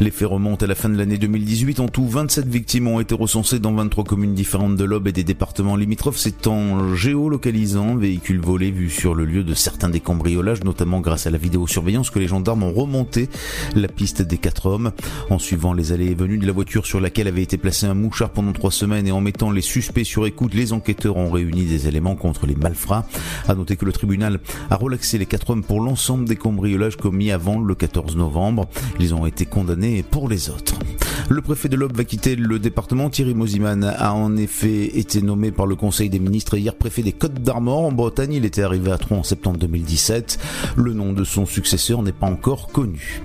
Les faits remontent à la fin de l'année 2018. En tout, 27 victimes ont été recensées dans 23 communes différentes de l'Aube et des départements limitrophes. C'est en géolocalisant véhicules volés vus sur le lieu de certains des cambriolages, notamment grâce à la vidéosurveillance, que les gendarmes ont remonté la piste des quatre hommes. En suivant les allées et venues de la voiture sur laquelle avait été placé un mouchard pendant trois semaines et en mettant les suspects sur écoute, les enquêteurs ont réuni des éléments contre les malfrats. À noter que le tribunal a relaxé les quatre hommes pour l'ensemble des cambriolages commis avant le 14 novembre. Ont été condamnés pour les autres. Le préfet de l'Aube va quitter le département. Thierry Mosiman a en effet été nommé par le Conseil des ministres hier préfet des Côtes d'Armor en Bretagne. Il était arrivé à Troyes en septembre 2017. Le nom de son successeur n'est pas encore connu.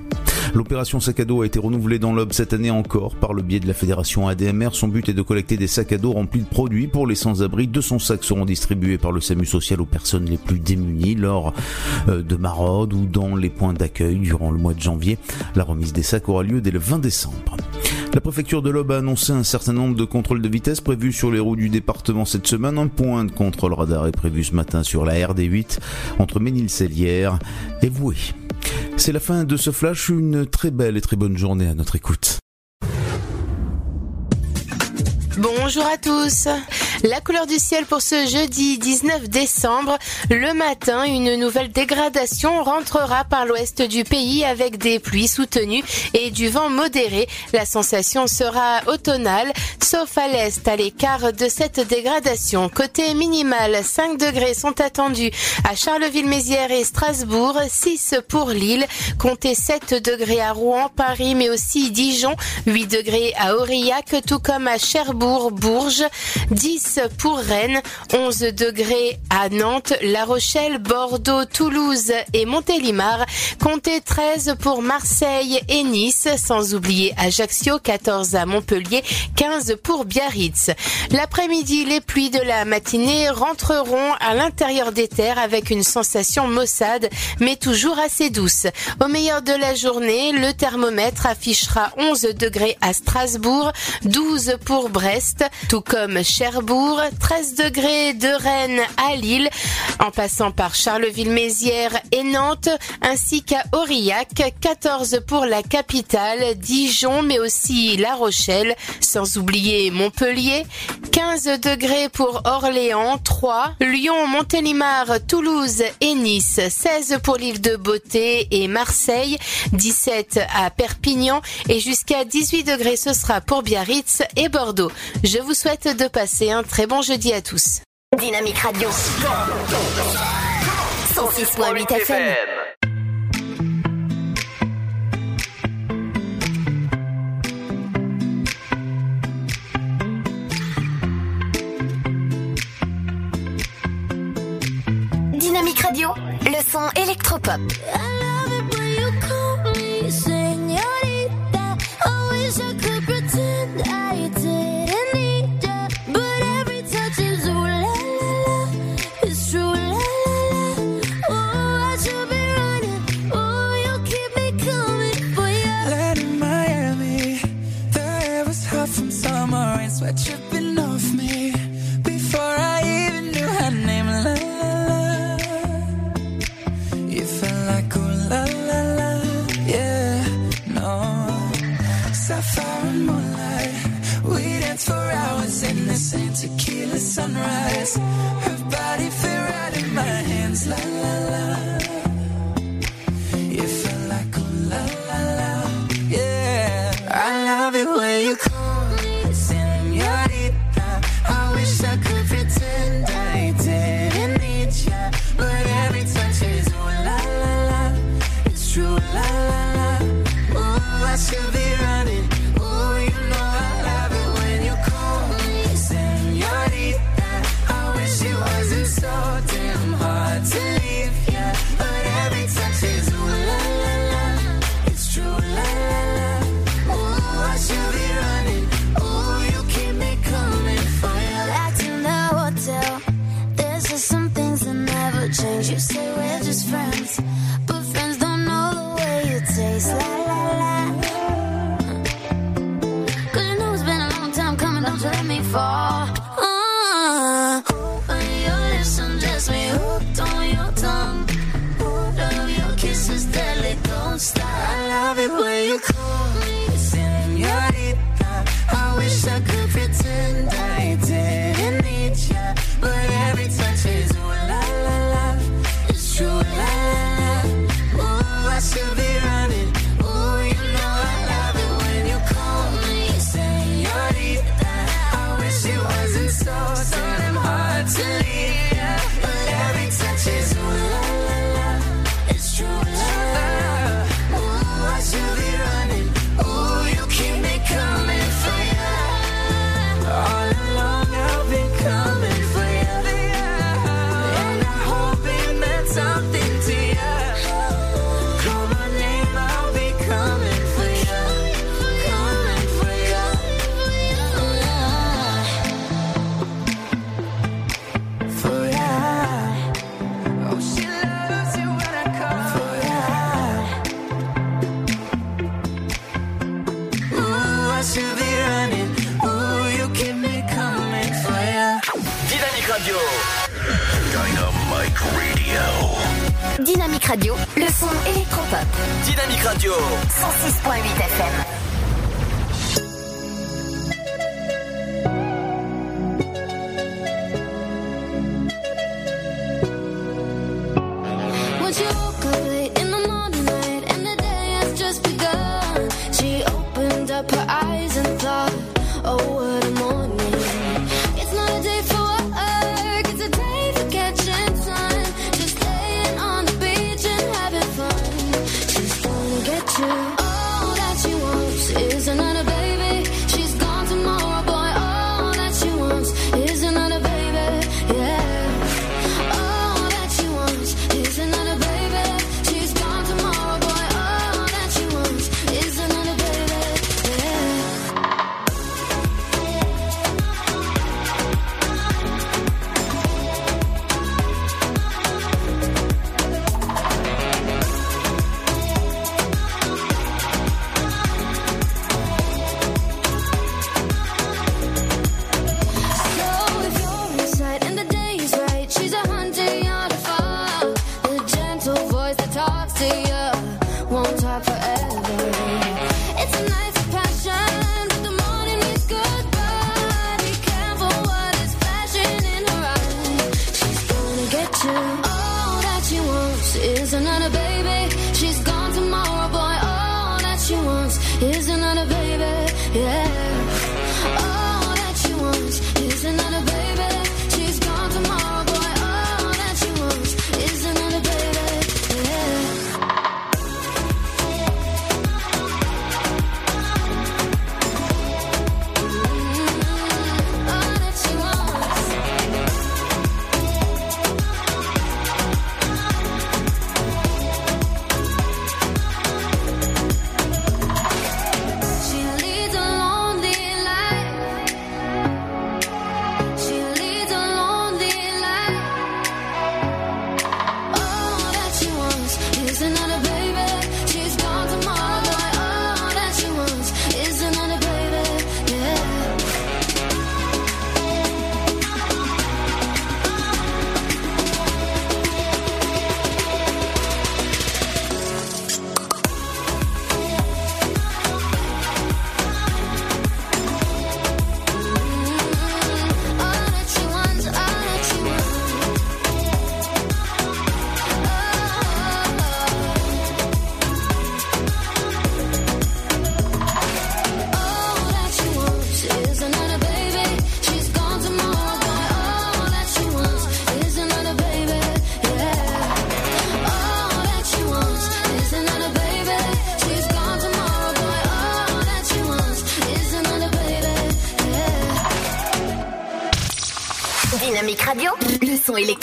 L'opération sac à dos a été renouvelée dans l'Aube cette année encore par le biais de la fédération ADMR. Son but est de collecter des sacs à dos remplis de produits pour les sans-abri. 200 sacs seront distribués par le SAMU social aux personnes les plus démunies lors euh, de maraudes ou dans les points d'accueil durant le mois de janvier. La remise des sacs aura lieu dès le 20 décembre. La préfecture de l'Aube a annoncé un certain nombre de contrôles de vitesse prévus sur les routes du département cette semaine. Un point de contrôle radar est prévu ce matin sur la RD8 entre Ménil-Cellière et Voué. C'est la fin de ce flash, une très belle et très bonne journée à notre écoute. Bonjour à tous. La couleur du ciel pour ce jeudi 19 décembre. Le matin, une nouvelle dégradation rentrera par l'ouest du pays avec des pluies soutenues et du vent modéré. La sensation sera automnale, sauf à l'est, à l'écart de cette dégradation. Côté minimal, 5 degrés sont attendus à Charleville-Mézières et Strasbourg, 6 pour Lille, comptez 7 degrés à Rouen, Paris, mais aussi Dijon, 8 degrés à Aurillac, tout comme à Cherbourg, Bourges, 10 pour Rennes, 11 degrés à Nantes, La Rochelle, Bordeaux, Toulouse et Montélimar, comptez 13 pour Marseille et Nice, sans oublier Ajaccio, 14 à Montpellier, 15 pour Biarritz. L'après-midi, les pluies de la matinée rentreront à l'intérieur des terres avec une sensation maussade, mais toujours assez douce. Au meilleur de la journée, le thermomètre affichera 11 degrés à Strasbourg, 12 pour Brest, tout comme Cherbourg, 13 degrés de Rennes à Lille, en passant par Charleville-Mézières et Nantes, ainsi qu'à Aurillac, 14 pour la capitale, Dijon, mais aussi La Rochelle, sans oublier Montpellier, 15 degrés pour Orléans, 3, Lyon, Montélimar, Toulouse et Nice, 16 pour l'île de Beauté et Marseille, 17 à Perpignan et jusqu'à 18 degrés ce sera pour Biarritz et Bordeaux. Je vous souhaite de passer un très bon jeudi à tous. Dynamique Radio. 106.8 FM. Dynamique Radio, le son électropop. Such a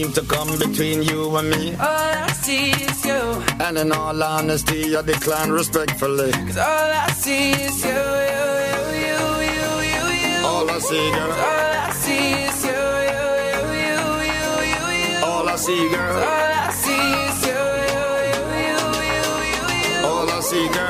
seem to come between you and me. All I see is you. And in all honesty, I decline respectfully. Cause all I see is you, you, you, you, you, you, you. All I see, girl. Cause all I see is you, you, you, you, you, you, you. All I see, girl. All I see is you, you, you, you, you, you. All I see, girl.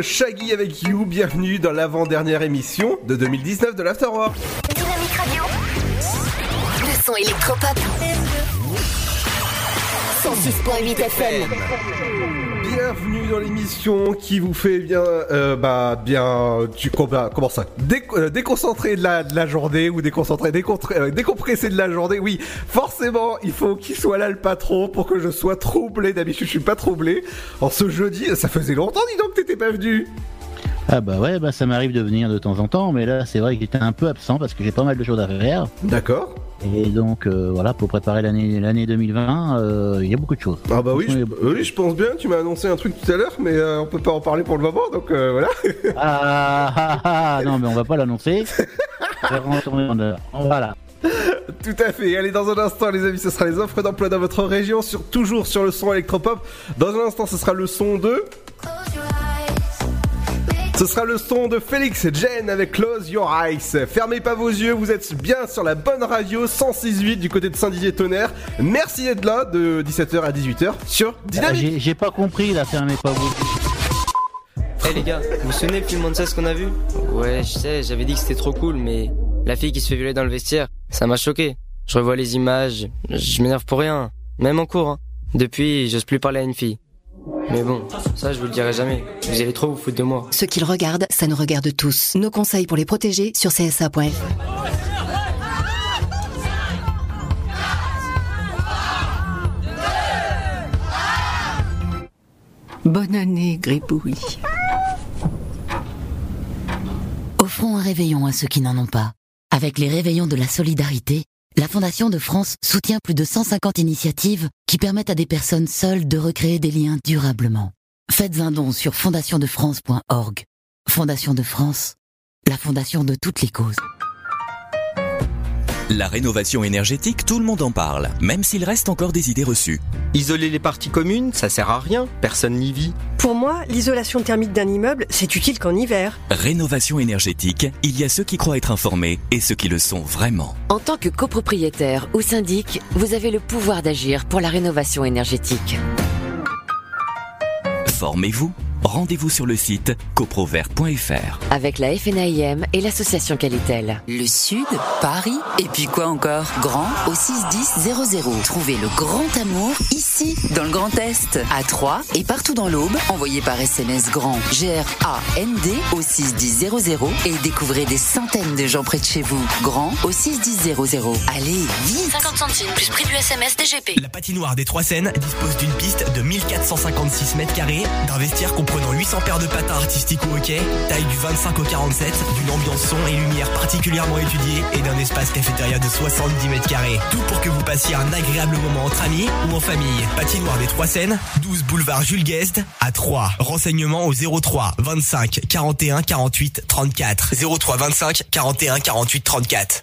Shaggy avec You, bienvenue dans l'avant-dernière émission de 2019 de l'Afterwork. Dynamique Radio. Le son électropop. 106.8 FM. Bienvenue dans l'émission qui vous fait bien, euh, bah, bien, tu comment, comment ça, euh, déconcentrer de la, journée ou déconcentrer, euh, décompresser de la journée? Oui, forcément, il faut qu'il soit là le patron pour que je sois troublé. D'habitude, je suis pas troublé. En ce jeudi, ça faisait longtemps, dis donc, que t'étais pas venu. Ah bah ouais, bah ça m'arrive de venir de temps en temps, mais là c'est vrai que j'étais un peu absent parce que j'ai pas mal de choses à faire. D'accord. Et donc euh, voilà, pour préparer l'année l'année 2020, euh, il y a beaucoup de choses. Ah bah oui, Oui, je, oui, je pense bien. Tu m'as annoncé un truc tout à l'heure, mais euh, on peut pas en parler pour le moment, donc voilà. Ah, ah, ah, non mais on va pas l'annoncer. Voilà. Tout à fait. Allez, dans un instant, les amis, ce sera les offres d'emploi dans votre région, sur, toujours sur le son électropop. Dans un instant, ce sera le son de... Ce sera le son de Félix Jen avec Close Your Eyes. Fermez pas vos yeux, vous êtes bien sur la bonne radio 106.8 du côté de Saint-Didier-Tonnerre. Merci d'être là de 17h à 18h sur Ah, Dynamique. J'ai j'ai pas compris là, fermez pas vous. Eh les gars, vous vous souvenez le film Monsters qu'on a vu? Ouais, je sais, j'avais dit que c'était trop cool, mais la fille qui se fait violer dans le vestiaire, ça m'a choqué. Je revois les images, je m'énerve pour rien, même en cours. hein. Depuis, j'ose plus parler à une fille. Mais bon, ça je vous le dirai jamais. Vous allez trop vous foutre de moi. Ce qu'ils regardent, ça nous regarde tous. Nos conseils pour les protéger sur csa.fr. Bonne année, Gribouille. Offrons un réveillon à ceux qui n'en ont pas. Avec les réveillons de la solidarité, la Fondation de France soutient plus de 150 initiatives qui permettent à des personnes seules de recréer des liens durablement. Faites un don sur fondationdefrance.org. Fondation de France, la fondation de toutes les causes. La rénovation énergétique, tout le monde en parle, même s'il reste encore des idées reçues. Isoler les parties communes, ça sert à rien, personne n'y vit. Pour moi, l'isolation thermique d'un immeuble, c'est utile qu'en hiver. Rénovation énergétique, il y a ceux qui croient être informés et ceux qui le sont vraiment. En tant que copropriétaire ou syndic, vous avez le pouvoir d'agir pour la rénovation énergétique. Formez-vous. Rendez-vous sur le site coprovert.fr. Avec la FNAIM et l'association Qualitel. Le Sud, Paris, et puis quoi encore? Grand au 61000. Trouvez le grand amour ici, dans le Grand Est, à Troyes et partout dans l'Aube. Envoyez par SMS grand G-R-A-N-D au 61000 et découvrez des centaines de gens près de chez vous. Grand au 61000. Allez, vite 50 centimes plus prix du SMS DGP. La patinoire des Trois Seines dispose d'une piste de 1456 mètres carrés, d'un vestiaire comprenant 800 paires de patins artistiques ou hockey, taille du 25 au 47, d'une ambiance son et lumière particulièrement étudiée et d'un espace cafétéria de 70 mètres carrés. Tout pour que vous passiez un agréable moment entre amis ou en famille. Patinoire des Trois Seines, 12 boulevard Jules Guest à 3. Renseignements au 03 25 41 48 34. 03 25 41 48 34.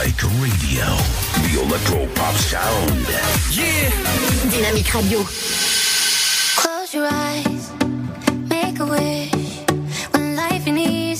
Dynamite Radio, the electro pop sound. Yeah Dynamique Radio. Close your eyes, make a wish. When life ain't easy,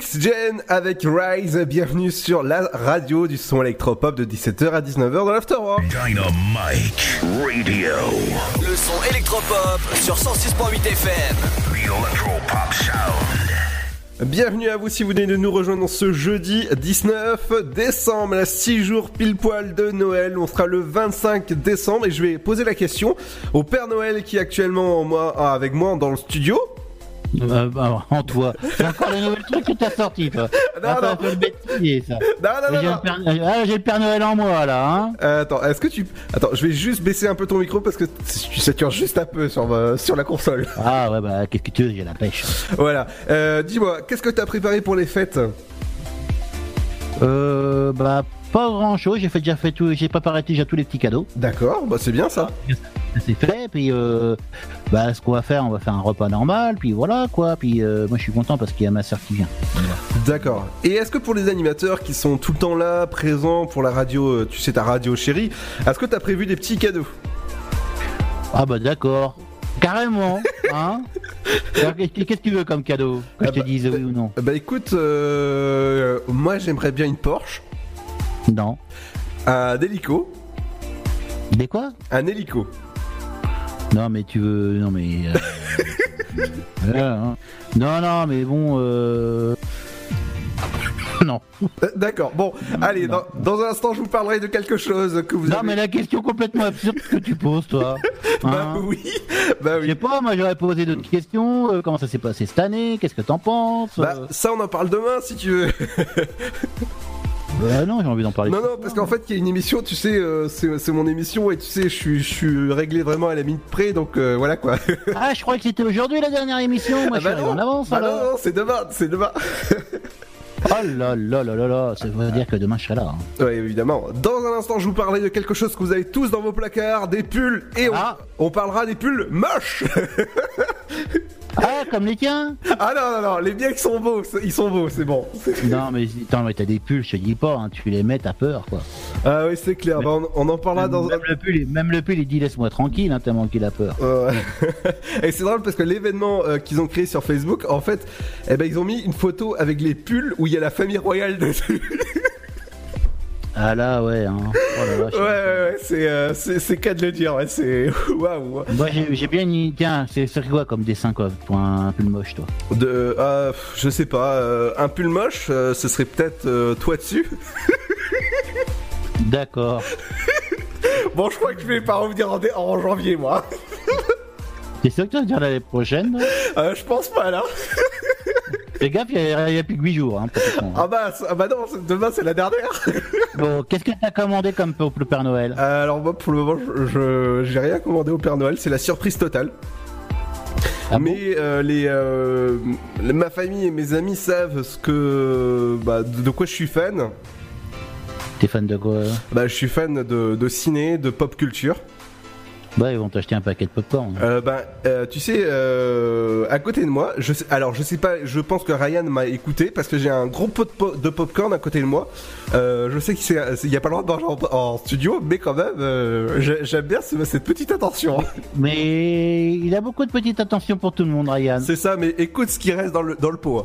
Félix Jen avec Rise, bienvenue sur la radio du son électropop de 17h à 19h dans l'Afterwork. Dynamite Radio, Le son électropop sur 106.8 FM. the electro pop sound. Bienvenue à vous si vous venez de nous rejoindre ce jeudi 19 décembre, à 6 jours pile poil de Noël. On sera le 25 décembre et je vais poser la question au Père Noël qui est actuellement moi, ah, avec moi dans le studio. Euh, bah, en toi. C'est encore les nouveaux trucs que t'as sortis, toi. Ça le bêtisier, ça. Non, non, non, J'ai non. le, Père... ah, j'ai le Père Noël en moi, là, hein. Euh, attends, est-ce que tu... Attends, je vais juste baisser un peu ton micro parce que tu satures juste un peu sur, ma- sur la console. Ah, ouais, bah, qu'est-ce que tu veux, j'ai la pêche. Voilà. Euh, Dis-moi, qu'est-ce que t'as préparé pour les fêtes? Euh, bah, pas grand chose. J'ai fait déjà fait tout, j'ai préparé déjà tous les petits cadeaux. D'accord, bah c'est bien ça. Ça c'est fait, puis euh, bah, ce qu'on va faire, on va faire un repas normal, puis voilà quoi. Puis euh, moi je suis content parce qu'il y a ma soeur qui vient. D'accord. Et est-ce que pour les animateurs qui sont tout le temps là, présents pour la radio, euh, tu sais ta radio chérie, est-ce que t'as prévu des petits cadeaux? Ah bah d'accord. Carrément, hein Qu'est-ce que tu veux comme cadeau? Que je te dise oui ou non? Bah écoute, euh, moi j'aimerais bien une Porsche. Non. Un hélico. Des quoi? Un hélico. Non mais tu veux... Non mais... euh, voilà, hein. Non, non, mais bon... Euh... Non. Euh, D'accord, bon, allez, dans, dans un instant je vous parlerai de quelque chose que vous Non avez... mais la question complètement absurde que tu poses toi. Bah Hein oui, bah oui. Je sais pas, moi j'aurais posé d'autres questions. euh, comment ça s'est passé cette année Qu'est-ce que t'en penses Bah ça on en parle demain si tu veux. bah, non, j'ai envie d'en parler. Non, non, parce qu'en fait, il y a une émission, tu sais, euh, c'est mon émission et tu sais, je suis, je suis réglé vraiment à la minute près, donc euh, voilà quoi. Ah, je croyais que c'était aujourd'hui la dernière émission. Moi, Ah je bah suis non. en avance Bah alors. non, non, c'est demain, c'est demain. Oh là là là là là, ça veut dire que demain je serai là. hein. Ouais, évidemment. Dans un instant, je vous parlerai de quelque chose que vous avez tous dans vos placards, des pulls, et on, Ah. on parlera des pulls moches. Ah, comme les tiens ah non, non, non, les biens ils sont beaux, ils sont beaux, c'est bon. Non, mais attends, mais t'as des pulls, je te dis pas, hein, tu les mets, t'as peur quoi. Ah oui, c'est clair, bah, on, on en parlera dans Même le pull, même le pull, il dit laisse-moi tranquille, hein, tellement qu'il a peur. Euh, et c'est drôle parce que l'événement euh, qu'ils ont créé sur Facebook, en fait, eh ben, ils ont mis une photo avec les pulls où il y a la famille royale dessus. Ah là, ouais, hein. Oh là là, ouais, ouais, ouais, c'est, euh, c'est, cas de le dire, ouais, c'est. Waouh! Moi j'ai bien une... Tiens, c'est quoi comme dessin quoi pour un pull moche toi? De. euh, je sais pas, euh, un pull moche, euh, ce serait peut-être euh, toi dessus. D'accord. bon, je crois que je vais pas revenir en, en janvier, moi. T'es sûr que tu vas venir l'année prochaine Euh, je pense pas, là. Fais gaffe, il y, a plus que 8 jours. Hein. Ah bah, ah bah non, demain c'est la dernière. Bon, qu'est-ce que t'as commandé comme pour le Père Noël? Euh, alors moi pour le moment je, j'ai rien commandé au Père Noël, c'est la surprise totale. Ah bon? Mais euh, les, euh, les- ma famille et mes amis savent ce que bah, de, de quoi je suis fan. T'es fan de quoi? Bah je suis fan de, de ciné, de pop culture. Bah, ils vont t'acheter un paquet de popcorn. Euh, euh, tu sais euh, à côté de moi, je sais, alors je sais pas, je pense que Ryan m'a écouté parce que j'ai un gros pot de, po- de popcorn à côté de moi. Je sais qu'il y a pas le droit de manger en, en studio, mais quand même j'ai- j'aime bien ce- cette petite attention. Mais il a beaucoup de petites attentions pour tout le monde, Ryan. C'est ça, mais écoute ce qui reste dans le, dans le pot. hein.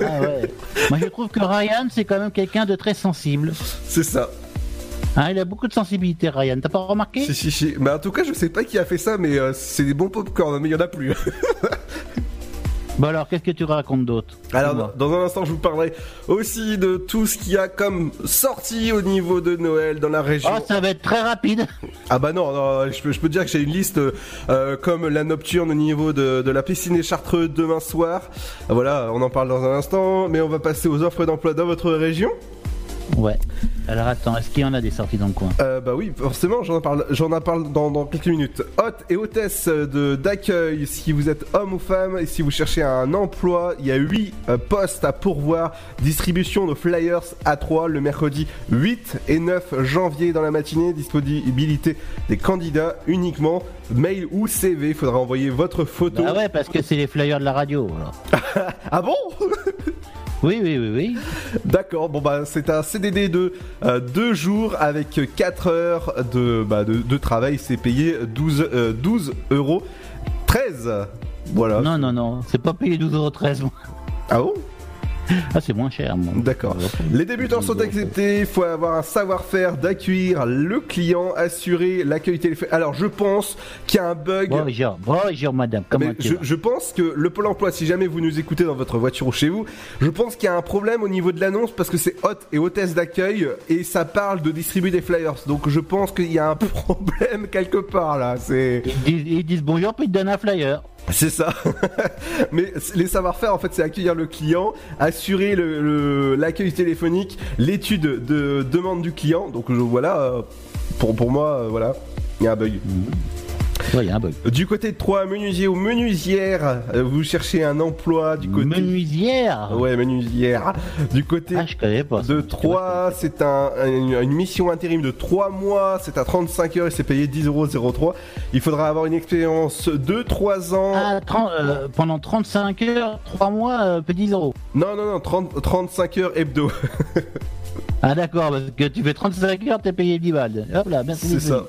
Ah ouais. Moi, je trouve que Ryan, c'est quand même quelqu'un de très sensible. C'est ça. Hein, il a beaucoup de sensibilité, Ryan. T'as pas remarqué Si, si, si. Mais en tout cas, je sais pas qui a fait ça, mais euh, c'est des bons popcorn, mais il y en a plus. Bon alors, qu'est-ce que tu racontes d'autre Alors, dans un instant, je vous parlerai aussi de tout ce qu'il y a comme sortie au niveau de Noël dans la région. Oh, ça va être très rapide. Ah bah non, non, je, peux, je peux te dire que j'ai une liste euh, comme la nocturne au niveau de, de la piscine des Chartreux demain soir. Voilà, on en parle dans un instant, mais on va passer aux offres d'emploi dans votre région. Ouais. Alors attends, est-ce qu'il y en a des sorties dans le coin? Euh, bah oui, forcément, j'en parle, j'en en parle dans, dans quelques minutes. Hôte et hôtesse de d'accueil, si vous êtes homme ou femme et si vous cherchez un emploi, il y a 8 postes à pourvoir. Distribution de flyers à 3 le mercredi 8 et 9 janvier dans la matinée. Disponibilité des candidats uniquement. Mail ou CV, il faudra envoyer votre photo. Ah ouais, parce que c'est les flyers de la radio. alors. Ah bon? Oui, oui, oui, oui. D'accord, bon bah c'est un CDD de 2 jours avec 4 heures de, bah, de, de travail, c'est payé 12, euh, 12 euros 13. Voilà. Non, non, non, c'est pas payé 12,13€. moi. Ah bon? Ah, c'est moins cher. moi. D'accord. Les débutants sont acceptés. Il faut avoir un savoir-faire d'accueillir le client, assurer l'accueil téléphonique. Alors, je pense qu'il y a un bug. Bonjour, bonjour madame, comment Mais tu je, vas je pense que le Pôle emploi, si jamais vous nous écoutez dans votre voiture ou chez vous, je pense qu'il y a un problème au niveau de l'annonce parce que c'est hôte et hôtesse d'accueil et ça parle de distribuer des flyers. Donc je pense qu'il y a un problème quelque part là. Ils, disent- ils disent bonjour puis ils donnent un flyer. c'est ça. Mais les savoir-faire, en fait, c'est accueillir le client, assurer l'accueil téléphonique, l'étude de demande du client. Donc je- voilà, euh, pour, pour moi, euh, voilà, il y a un bug. Ouais, il y a un bug. Du côté de Troyes, menuisier ou menuisière, euh, vous cherchez un emploi du côté. Menuisière Ouais, menuisière. Du côté Ah, je connais pas. ça. de Troyes, c'est un, une, une mission intérim de 3 mois, c'est à 35 heures et c'est payé 10,03€. Il faudra avoir une expérience de 3 ans. Ah, 30, euh, pendant 35 heures, 3 mois, euh, petit zéro. Non, non, non, 30, 35 heures hebdo. Ah d'accord, parce que tu fais 35 heures, t'es payé 10 balles. Hop là, merci. C'est ça.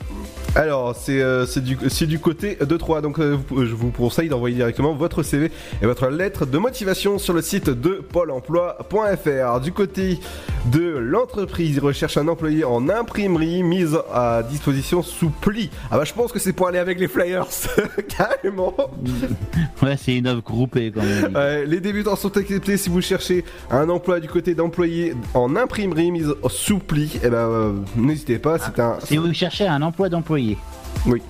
Alors, c'est euh, du, du côté de 3. Donc, euh, vous- je vous conseille d'envoyer directement votre CV et votre lettre de motivation sur le site de pôle emploi.fr. Du côté de l'entreprise, ils recherchent un employé en imprimerie mise à disposition sous pli. Ah bah, je pense que c'est pour aller avec les flyers, carrément. Ouais, c'est une œuvre groupée quand même. Les débutants sont acceptés si vous cherchez un emploi du côté d'employé en imprimerie mise sous pli. Et ben, euh, n'hésitez pas, c'est un. Si vous cherchez un emploi d'employé. Oui.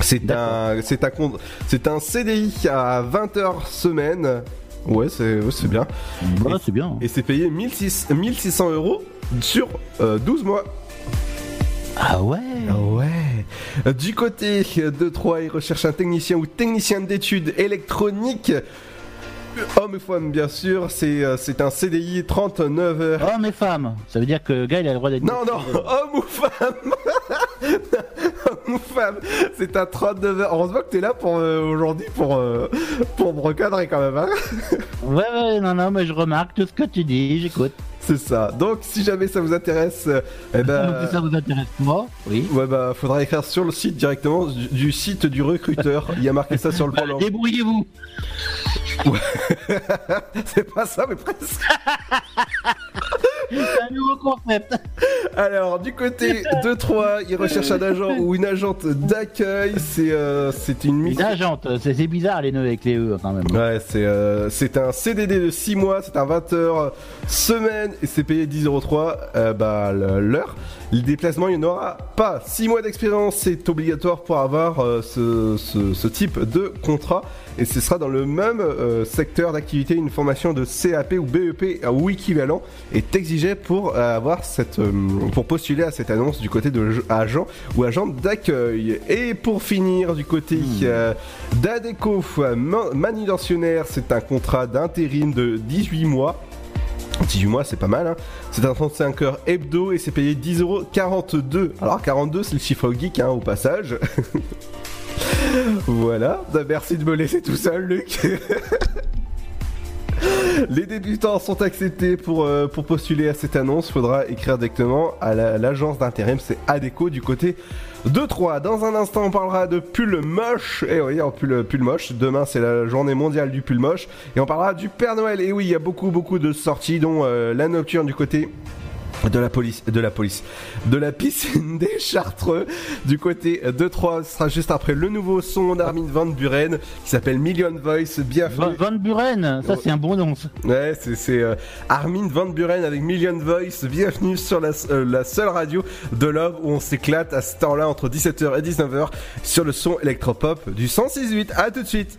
C'est un, c'est un, con- c'est un CDI à 20 heures semaine. Ouais, c'est, ouais, c'est bien. Ouais, c'est bien. Et c'est payé 1600, 1600 euros sur euh, 12 mois. Ah ouais Ah ouais. Du côté de Troyes, ils recherchent un technicien ou technicien d'études électroniques. Homme et femme, bien sûr. C'est, euh, c'est un CDI 39 heures. Hommes et femmes. Ça veut dire que le gars, il a le droit d'être. Non, non, homme ou femme Homme ou femme C'est un 39 heures. Heureusement que t'es là pour euh, aujourd'hui pour, euh, pour me recadrer quand même. Hein Ouais, ouais, non, non, mais je remarque tout ce que tu dis, j'écoute. C'est ça. Donc, si jamais ça vous intéresse, euh, eh ben. Si ça vous intéresse moi, oui. Ouais, bah, faudra écrire sur le site directement du, du site du recruteur. Il y a marqué ça sur le pôle emploi. Débrouillez-vous C'est pas ça, mais presque. C'est un nouveau concept. Alors, du côté de Troyes, ils recherchent un agent ou une agente d'accueil. C'est euh, c'est une Une mission. agente, c'est c'est bizarre les nœuds avec les E quand même. Ouais, c'est euh, c'est un CDD de 6 mois, c'est un 20 heures semaine et c'est payé 10,03€ euh, bah, l'heure. Le déplacement, il n'y en aura pas. 6 mois d'expérience, c'est obligatoire pour avoir euh, ce, ce, ce type de contrat et ce sera dans le même euh, secteur d'activité. Une formation de CAP ou BEP ou équivalent est exigée pour avoir cette euh, pour postuler à cette annonce du côté de agent ou agent d'accueil. Et pour finir, du côté euh, d'Adeco, ma- manutentionnaire, c'est un contrat d'intérim de 18 mois. 18 mois, c'est pas mal. Hein. C'est un 35 heures hebdo et c'est payé 10,42€. Alors 42, c'est le chiffre geek hein, au passage. voilà. Bah, Merci de me laisser tout seul, Luc. Les débutants sont acceptés pour, euh, pour postuler à cette annonce. Faudra écrire directement à la- l'agence d'intérim, c'est ADECO du côté de Troyes. Dans un instant, on parlera de pull moche. Et oui, en pull, pull moche. Demain, c'est la journée mondiale du pull moche. Et on parlera du Père Noël. Et oui, il y a beaucoup, beaucoup de sorties, dont euh, la nocturne du côté de la police, de la police, de la piscine des Chartreux, du côté de Troyes, ce sera juste après le nouveau son d'Armin Van Buren qui s'appelle Million Voice. Bienvenue. Van Buren, ça c'est un bon nom. ça. Ouais, c'est c'est, euh, Armin Van Buren avec Million Voice. Bienvenue sur la, euh, la seule radio de Love où on s'éclate à ce temps-là entre 17h et 19h sur le son électropop du 106.8. À tout de suite.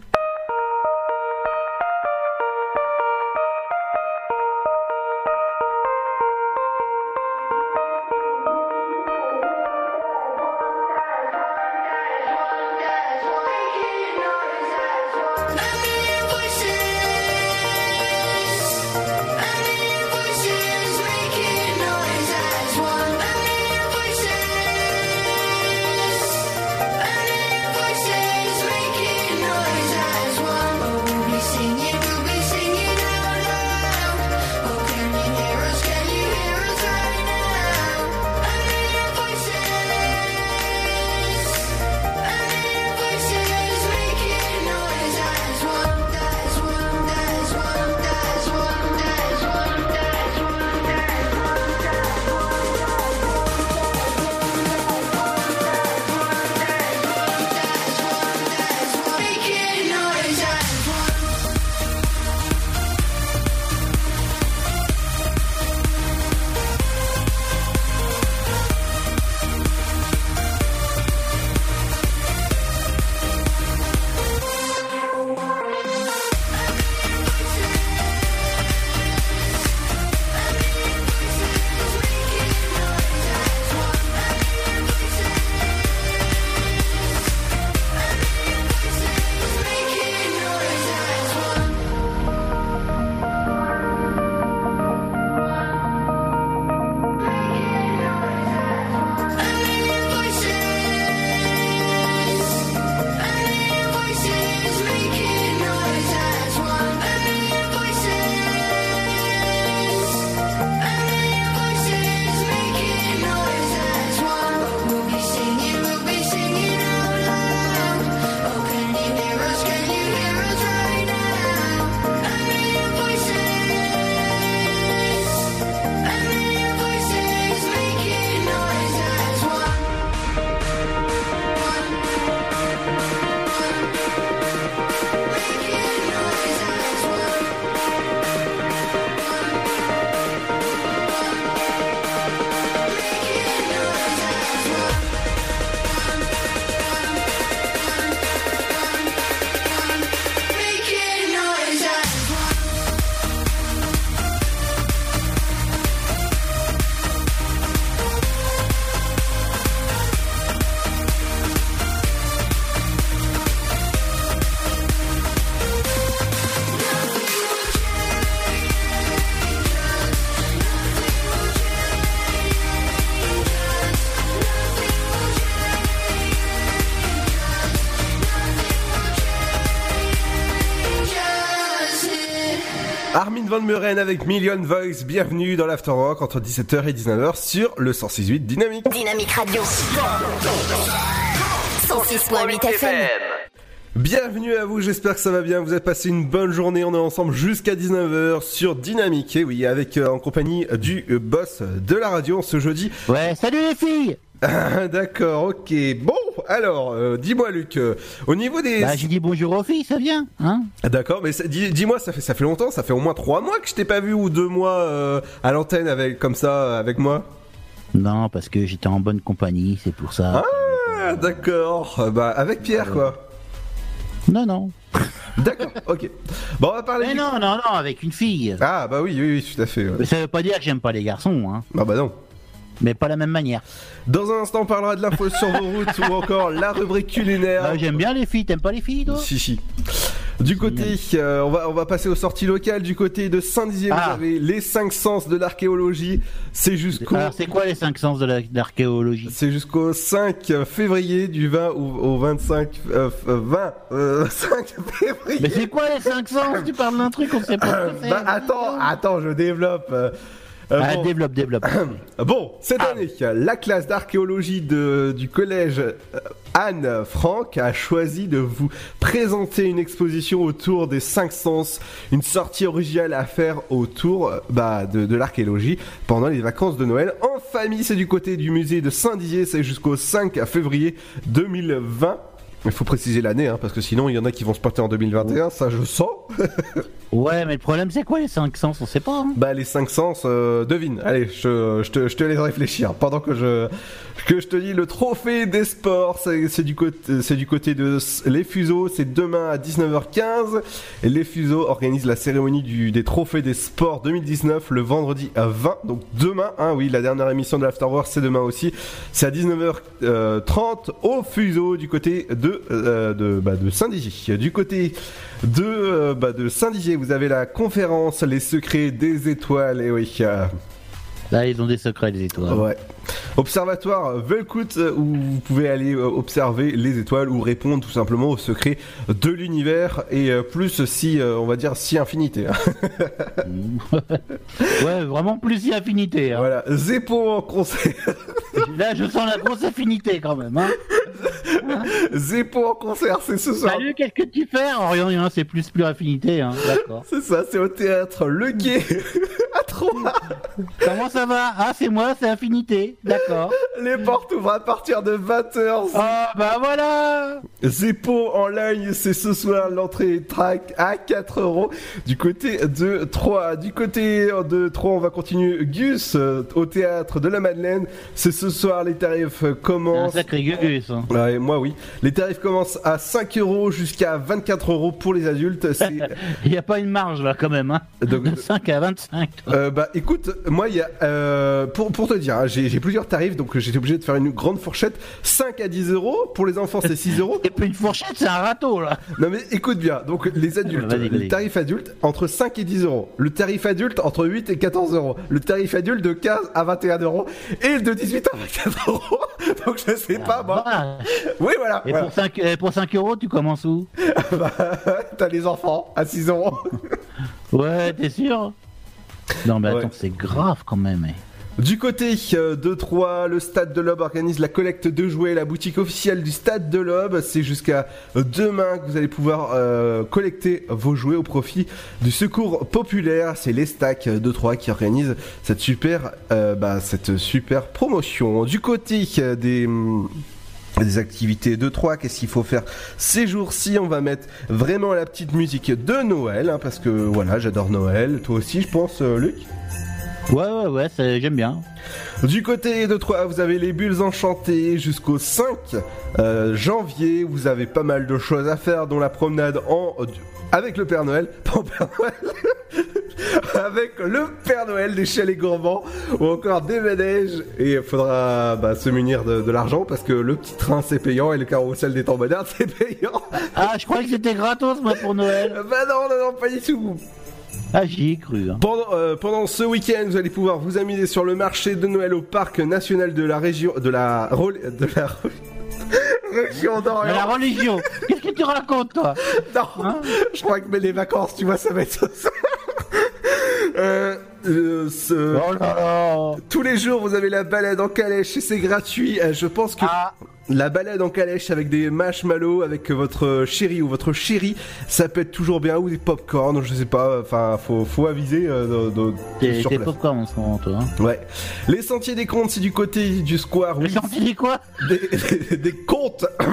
Avec Million Voice. Bienvenue dans l'After Rock entre 17h et 19h sur le 106.8 Dynamique. Dynamique Radio. 106.8 FM. Bienvenue à vous, j'espère que ça va bien. Vous avez passé une bonne journée. On est ensemble jusqu'à 19h sur Dynamique. Et oui, avec euh, en compagnie du euh, boss de la radio ce jeudi. Ouais, salut les filles D'accord, ok. Bon, alors, euh, dis-moi Luc, euh, au niveau des... Bah, j'ai dit bonjour aux filles, ça vient, hein D'accord, mais ça- dis- dis-moi, ça fait ça fait longtemps, ça fait au moins trois mois que je t'ai pas vu ou deux mois euh, à l'antenne avec comme ça avec moi. Non, parce que j'étais en bonne compagnie, c'est pour ça. Ah, d'accord. Bah avec Pierre quoi. Non, non. D'accord, ok. Bon, on va parler. Mais du- non, non, non, avec une fille. Ah bah oui, oui, oui, tout à fait. ouais. Mais ça veut pas dire que j'aime pas les garçons, hein. Ah bah non. Mais pas la même manière. Dans un instant, on parlera de l'info sur vos routes ou encore la rubrique culinaire. Ah, j'aime bien les filles, t'aimes pas les filles, toi? Si, si. Du côté, euh, on, va, on va passer aux sorties locales. Du côté de Saint-Dizier, vous Ah. avez les 5 sens de l'archéologie. C'est jusqu'au. Alors, c'est quoi les cinq sens de la- de l'archéologie? C'est jusqu'au 5 février, du 20 au, au 25. euh, euh, 20. euh, 5 février. Mais c'est quoi les cinq sens? Tu parles d'un truc, on sait pas ce que c'est. Bah, attends, attends, je développe. Euh, Ah, bon. développe, développe. Bon, cette année, la classe d'archéologie du collège euh, Anne Franck a choisi de vous présenter une exposition autour des cinq sens, une sortie originale à faire autour euh, bah, de, de l'archéologie pendant les vacances de Noël. En famille, c'est du côté du musée de Saint-Dizier, c'est jusqu'au 5 février 2020. Il faut préciser l'année, hein, parce que sinon il y en a qui vont se porter en 2021, ça je sens. Ouais, mais le problème, c'est quoi les cinq sens? On sait pas. hein. Bah les cinq sens, euh, devine. Allez, je, je, te, je te laisse réfléchir. Pendant que je que je te dis le trophée des sports, c'est du côté c'est du côté de les fuseaux, c'est demain à 19h15. Et les fuseaux organisent la cérémonie du, des trophées des sports 2019 le vendredi à 20. Donc demain, hein, oui, la dernière émission de l'Afterwork c'est demain aussi. C'est à 19h30 au fuseau du côté de euh, de bah, de Saint-Dizier. Du côté de euh, bah, de Saint-Dizier, vous avez la conférence Les secrets des étoiles. Et oui. euh, Là, ils ont des secrets, les étoiles. Ouais. Observatoire Velkout euh, où vous pouvez aller euh, observer les étoiles ou répondre tout simplement aux secrets de l'univers et euh, plus si on va dire si infinité. hein. Ouais, vraiment plus si affinité. hein. voilà. Zeppo en concert. Là, je sens la grosse affinité quand même. Hein. Zeppo en concert, c'est ce soir. Salut, qu'est-ce que tu fais c'est plus plus affinité. Hein. D'accord. C'est ça, c'est au théâtre Le Guet à Troyes. Comment ça va? Ah, c'est moi, c'est affinité. D'accord. Les portes ouvrent à partir de 20h. Ah, bah voilà Zeppo en ligne, c'est ce soir l'entrée track à 4 euros du côté de 3. Du côté de 3, on va continuer Gus euh, au théâtre de la Madeleine. C'est ce soir, les tarifs Un commencent. sacré gugus. Hein. Ouais, moi oui. Les tarifs commencent à 5 euros jusqu'à 24 euros pour les adultes. Il n'y a pas une marge là quand même. Hein. Donc- De 5 à 25. toi. Euh, bah écoute, moi il y a euh, pour, pour te dire, hein, j'ai j'ai plusieurs tarifs donc j'étais obligé de faire une grande fourchette 5 à 10 euros pour les enfants c'est 6 euros Et puis une fourchette, c'est un râteau là. Non mais écoute bien, donc les adultes, Vas-y, vas-y. le tarif adulte entre 5 et 10 euros, le tarif adulte entre 8 et 14 euros, le tarif adulte de 15 à 21 euros et de 18 à 24 euros. Donc je sais pas moi. Ah, Oui voilà. Et voilà. pour 5, euh, pour 5 euros, tu commences où? Bah, T'as les enfants à 6 euros. Ouais, t'es sûr? Non, mais attends, Ouais. c'est grave quand même. eh. Du côté euh, de Troyes, le Stade de l'Aube organise la collecte de jouets, la boutique officielle du Stade de l'Aube. C'est jusqu'à demain que vous allez pouvoir euh, collecter vos jouets au profit du Secours Populaire. C'est les stacks de Troyes qui organise cette super, euh, bah, cette super promotion. Du côté euh, des activités de Troyes, qu'est-ce qu'il faut faire ces jours-ci? On va mettre vraiment la petite musique de Noël, hein, parce que voilà, j'adore Noël. Toi aussi, je pense, euh, Luc? Ouais, ouais, ouais, j'aime bien. Du côté de Troyes, vous avez les bulles enchantées jusqu'au 5 euh, janvier. Vous avez pas mal de choses à faire, dont la promenade en avec le Père Noël, pas Père Noël, avec le Père Noël des chalets gourmands ou encore des manèges. Et il faudra bah, se munir de, de l'argent parce que le petit train c'est payant et le carrousel des temps modernes c'est payant. Ah, je croyais que c'était gratos, moi, pour Noël. bah non, non, non, pas du tout. Ah, j'y ai cru. hein. Pendant, euh, pendant ce week-end, vous allez pouvoir vous amuser sur le marché de Noël au parc national de la région de la de la région Mais la religion, qu'est-ce que tu racontes, toi? Non, je crois que mais les vacances, tu vois, ça va être ça. Euh, euh, ce- Oh Tous les jours, vous avez la balade en calèche et c'est gratuit. Euh, je pense que Ah. la balade en calèche avec des marshmallows, avec votre chéri ou votre chérie, ça peut être toujours bien. Ou des popcorn, je sais pas. Enfin, faut, faut aviser euh, de- de- sur popcorn en ce moment, toi. Hein. Ouais. Les sentiers des comptes, c'est du côté du square. Les sentiers des quoi? Des, des, des comptes.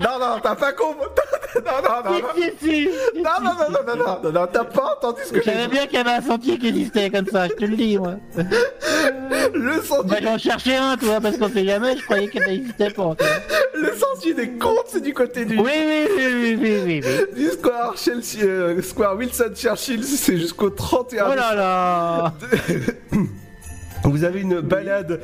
non, non, t'as pas compris. Non, non, non, non. Non, non, non, non, non, non, t'as pas entendu ce que j'ai dit. bien qu'il y avait un sentier qui existait comme ça, je te le dis, moi. Le sentier. Bah, j'en cherchais un, toi, parce qu'on sait jamais, je croyais qu'il n'existait pas. Le sentier des comptes, c'est du côté du. Oui, oui, oui, oui, oui, oui, oui. Du square, Chelsea, euh, square Wilson Churchill, c'est jusqu'au 31 Oh là là Vous avez une balade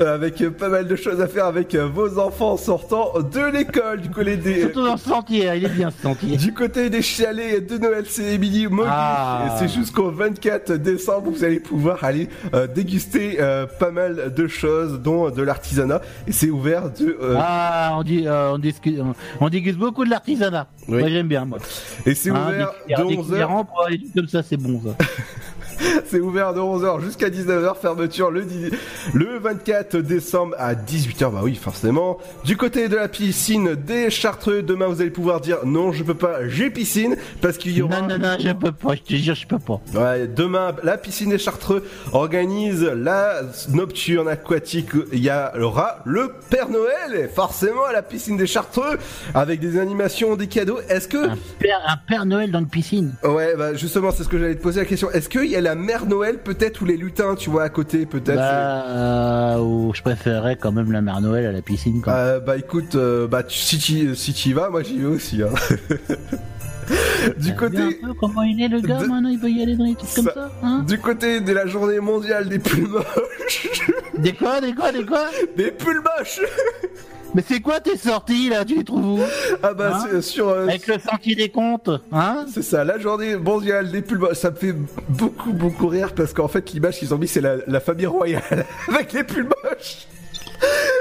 euh, avec euh, pas mal de choses à faire avec euh, vos enfants en sortant de l'école du côté des. Surtout dans ce sentier, hein, il est bien ce sentier. Du côté des chalets de Noël, c'est Émilie Mogui. Ah. C'est jusqu'au 24 décembre, vous allez pouvoir aller euh, déguster euh, pas mal de choses, dont de l'artisanat. Et c'est ouvert de. euh, Ah, on, dit, euh, on, discute, on, on déguste beaucoup de l'artisanat. Oui. Moi, j'aime bien, moi. Et c'est Hein, ouvert de des 11h. cuillères en bois, des trucs comme ça, c'est bon, ça. C'est ouvert de 11h jusqu'à 19h, fermeture le, dix- le 24 décembre à 18h, bah oui forcément. Du côté de la piscine des Chartreux, demain vous allez pouvoir dire non je peux pas, j'ai piscine, parce qu'il y aura... Non, non, non, je peux pas, je te jure, je peux pas. Ouais, demain, la piscine des Chartreux organise la nocturne aquatique. Il y aura le Père Noël, forcément à la piscine des Chartreux, avec des animations, des cadeaux. Est-ce que... Père- un Père Noël dans une piscine. Ouais, bah justement, c'est ce que j'allais te poser la question. Est-ce qu'il y a la Mère Noël peut-être ou les lutins, tu vois, à côté peut-être Bah, euh, ou je préférerais quand même la Mère Noël à la piscine, quoi. Euh, bah écoute, euh, bah si tu si y vas, moi j'y vais aussi. Hein. du côté un peu comment il est le gars, maintenant il peut y aller dans les trucs comme ça, hein du côté de la journée mondiale des pulls moches. Des quoi, des quoi, des quoi? Des pulls moches. Mais c'est quoi tes sorties là? Tu les trouves où? Ah bah Hein? c'est sur euh, Avec le sentier des comptes, hein? C'est ça, la journée mondiale des pulls moches. Ça me fait beaucoup beaucoup rire parce qu'en fait l'image qu'ils ont mis c'est la, la famille royale avec les pulls moches.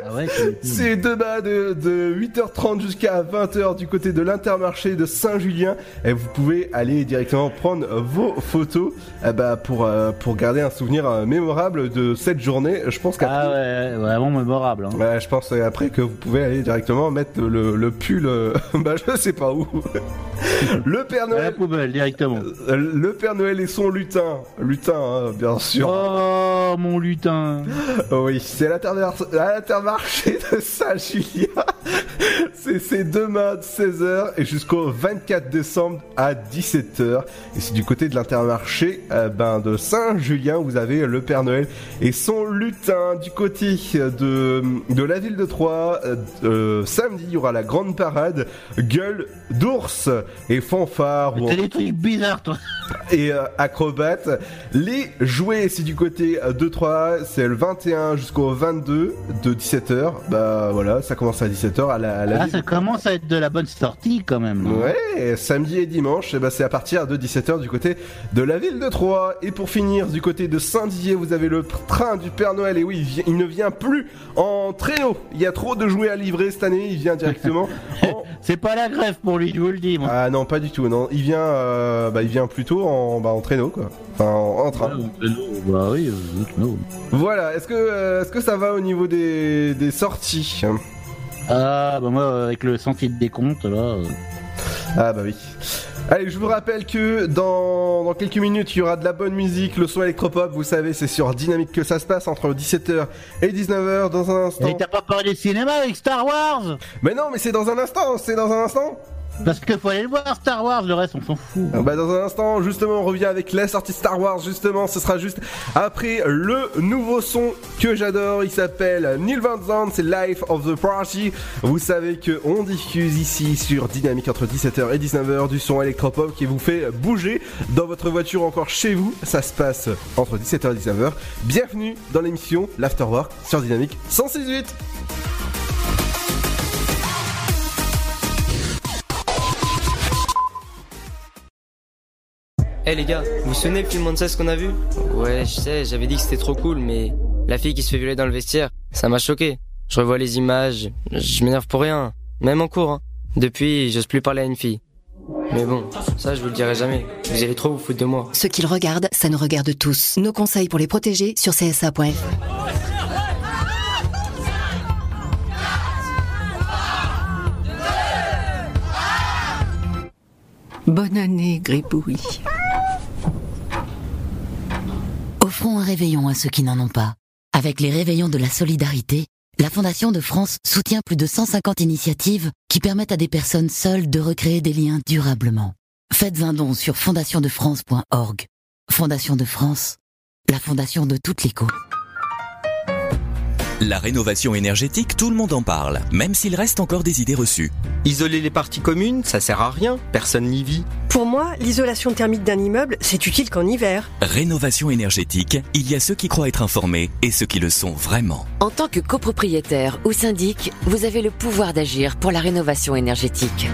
Ah ouais, C'est demain de, de 8h30 jusqu'à 20h du côté de l'intermarché de Saint-Julien et vous pouvez aller directement prendre vos photos eh bah, pour, euh, pour garder un souvenir euh, mémorable de cette journée. Je pense qu'après, Ah ouais, vraiment mémorable. Hein. Je pense euh, après que vous pouvez aller directement mettre le, le pull, euh, bah je sais pas où. le Père À la Noël, poubelle directement. euh, le Père Noël et son lutin, lutin hein, bien sûr. Oh mon lutin. Oui, c'est à l'intermar- à l'intermarché de Saint-Julien. C'est demain de 16h et jusqu'au 24 décembre à 17h. Et c'est du côté de l'intermarché euh, ben, de Saint-Julien. Vous avez le Père Noël et son lutin. Du côté de, de la ville de Troyes, euh, euh, samedi, il y aura la grande parade, gueule d'ours et fanfare. ou T'as des trucs bizarres, toi. et euh, acrobate. Les jouets, c'est du côté euh, de 3, c'est le 21 jusqu'au 22 de 17h. Bah voilà, ça commence à 17h à la, à la Ah, ça commence à être de la bonne sortie quand même. Ouais, et samedi et dimanche, eh ben, c'est à partir de 17h du côté de la ville de Troyes. Et pour finir, du côté de Saint-Dizier, vous avez le train du Père Noël. Et oui, il, vient- il ne vient plus en traîneau. Il y a trop de jouets à livrer cette année. Il vient directement en... C'est pas la grève pour lui, je vous le dis, moi. Ah non, pas du tout. Non, il vient, euh, bah, il vient plutôt en, bah, en traîneau, quoi. Enfin, en, en train. Bah oui, euh, traîneau. Voilà, est-ce que, euh, est-ce que ça va au niveau des, des sorties Ah, bah moi, avec le sentier de décompte, là. Ah bah oui. Allez, je vous rappelle que dans, dans quelques minutes, il y aura de la bonne musique, le son électropop, vous savez, c'est sur Dynamique que ça se passe entre 17h et 19h dans un instant. Et t'as pas parlé de cinéma avec Star Wars? Mais non, mais c'est dans un instant, c'est dans un instant Parce qu'il faut aller le voir, Star Wars, le reste, on s'en fout. Ah Bah dans un instant, justement, on revient avec la sortie Star Wars, justement, ce sera juste après le nouveau son que j'adore, il s'appelle Neil Van Zandt, c'est Life of the Party. Vous savez que on diffuse ici sur Dynamique entre 17h et 19h du son électropop qui vous fait bouger dans votre voiture encore chez vous. Ça se passe entre 17h et 19h. Bienvenue dans l'émission L'Afterwork sur Dynamique 168. Eh les gars, vous vous souvenez le film ce qu'on a vu? Ouais, je sais, j'avais dit que c'était trop cool, mais la fille qui se fait violer dans le vestiaire, ça m'a choqué. Je revois les images, je m'énerve pour rien, même en cours. Hein. Depuis, j'ose plus parler à une fille. Mais bon, ça je vous le dirai jamais. Vous allez trop vous foutre de moi. Ce qu'ils regardent, ça nous regarde tous. Nos conseils pour les protéger sur csa.fr. Bonne année, Gribouille. Offrons un réveillon à ceux qui n'en ont pas. Avec les réveillons de la solidarité, la Fondation de France soutient plus de 150 initiatives qui permettent à des personnes seules de recréer des liens durablement. Faites un don sur fondationdefrance.org. Fondation de France, la fondation de toutes les causes. La rénovation énergétique, tout le monde en parle, même s'il reste encore des idées reçues. Isoler les parties communes, ça sert à rien, personne n'y vit. Pour moi, l'isolation thermique d'un immeuble, c'est utile qu'en hiver. Rénovation énergétique, il y a ceux qui croient être informés et ceux qui le sont vraiment. En tant que copropriétaire ou syndic, vous avez le pouvoir d'agir pour la rénovation énergétique.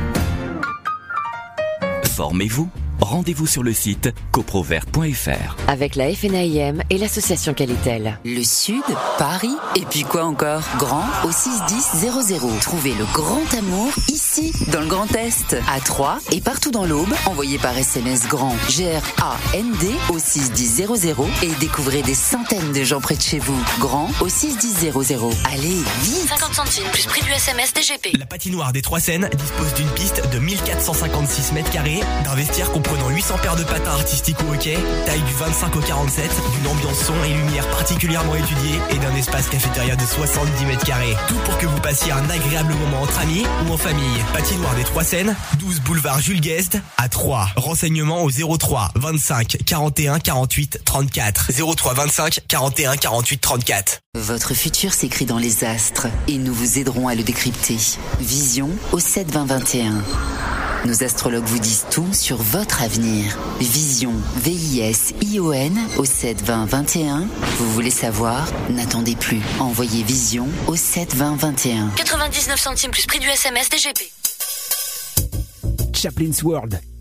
Formez-vous. Rendez-vous sur le site coprovert.fr. Avec la FNAIM et l'association Qualitel. Le Sud, Paris, et puis quoi encore? Grand au 61000. Trouvez le grand amour ici, dans le Grand Est, à Troyes et partout dans l'Aube. Envoyez par SMS grand G-R-A-N-D au 61000 et découvrez des centaines de gens près de chez vous. Grand au 61000. Allez, vite 50 centimes plus prix du SMS DGP. La patinoire des Trois Seines dispose d'une piste de 1456 mètres carrés, d'un vestiaire comprenant 800 paires de patins artistiques ou hockey, taille du 25 au 47, d'une ambiance son et lumière particulièrement étudiée et d'un espace cafétéria de 70 mètres carrés. Tout pour que vous passiez un agréable moment entre amis ou en famille. Patinoire des Trois Seines, 12 boulevard Jules Guest à 3. Renseignements au 03 25 41 48 34. 03 25 41 48 34. Votre futur s'écrit dans les astres et nous vous aiderons à le décrypter. Vision au 7 20 21. Nos astrologues vous disent tout sur votre avenir. Vision, V-I-S-I-O-N au 7 20 21. Vous voulez savoir? N'attendez plus. Envoyez Vision au 7 20 21. 99 centimes plus prix du SMS DGP. Chaplin's World.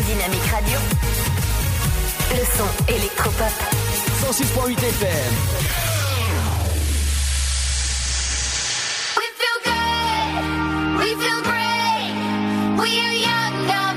Dynamique Radio. Le son électropop. 106.8 FM. We feel good. We feel great. We are young, dumb,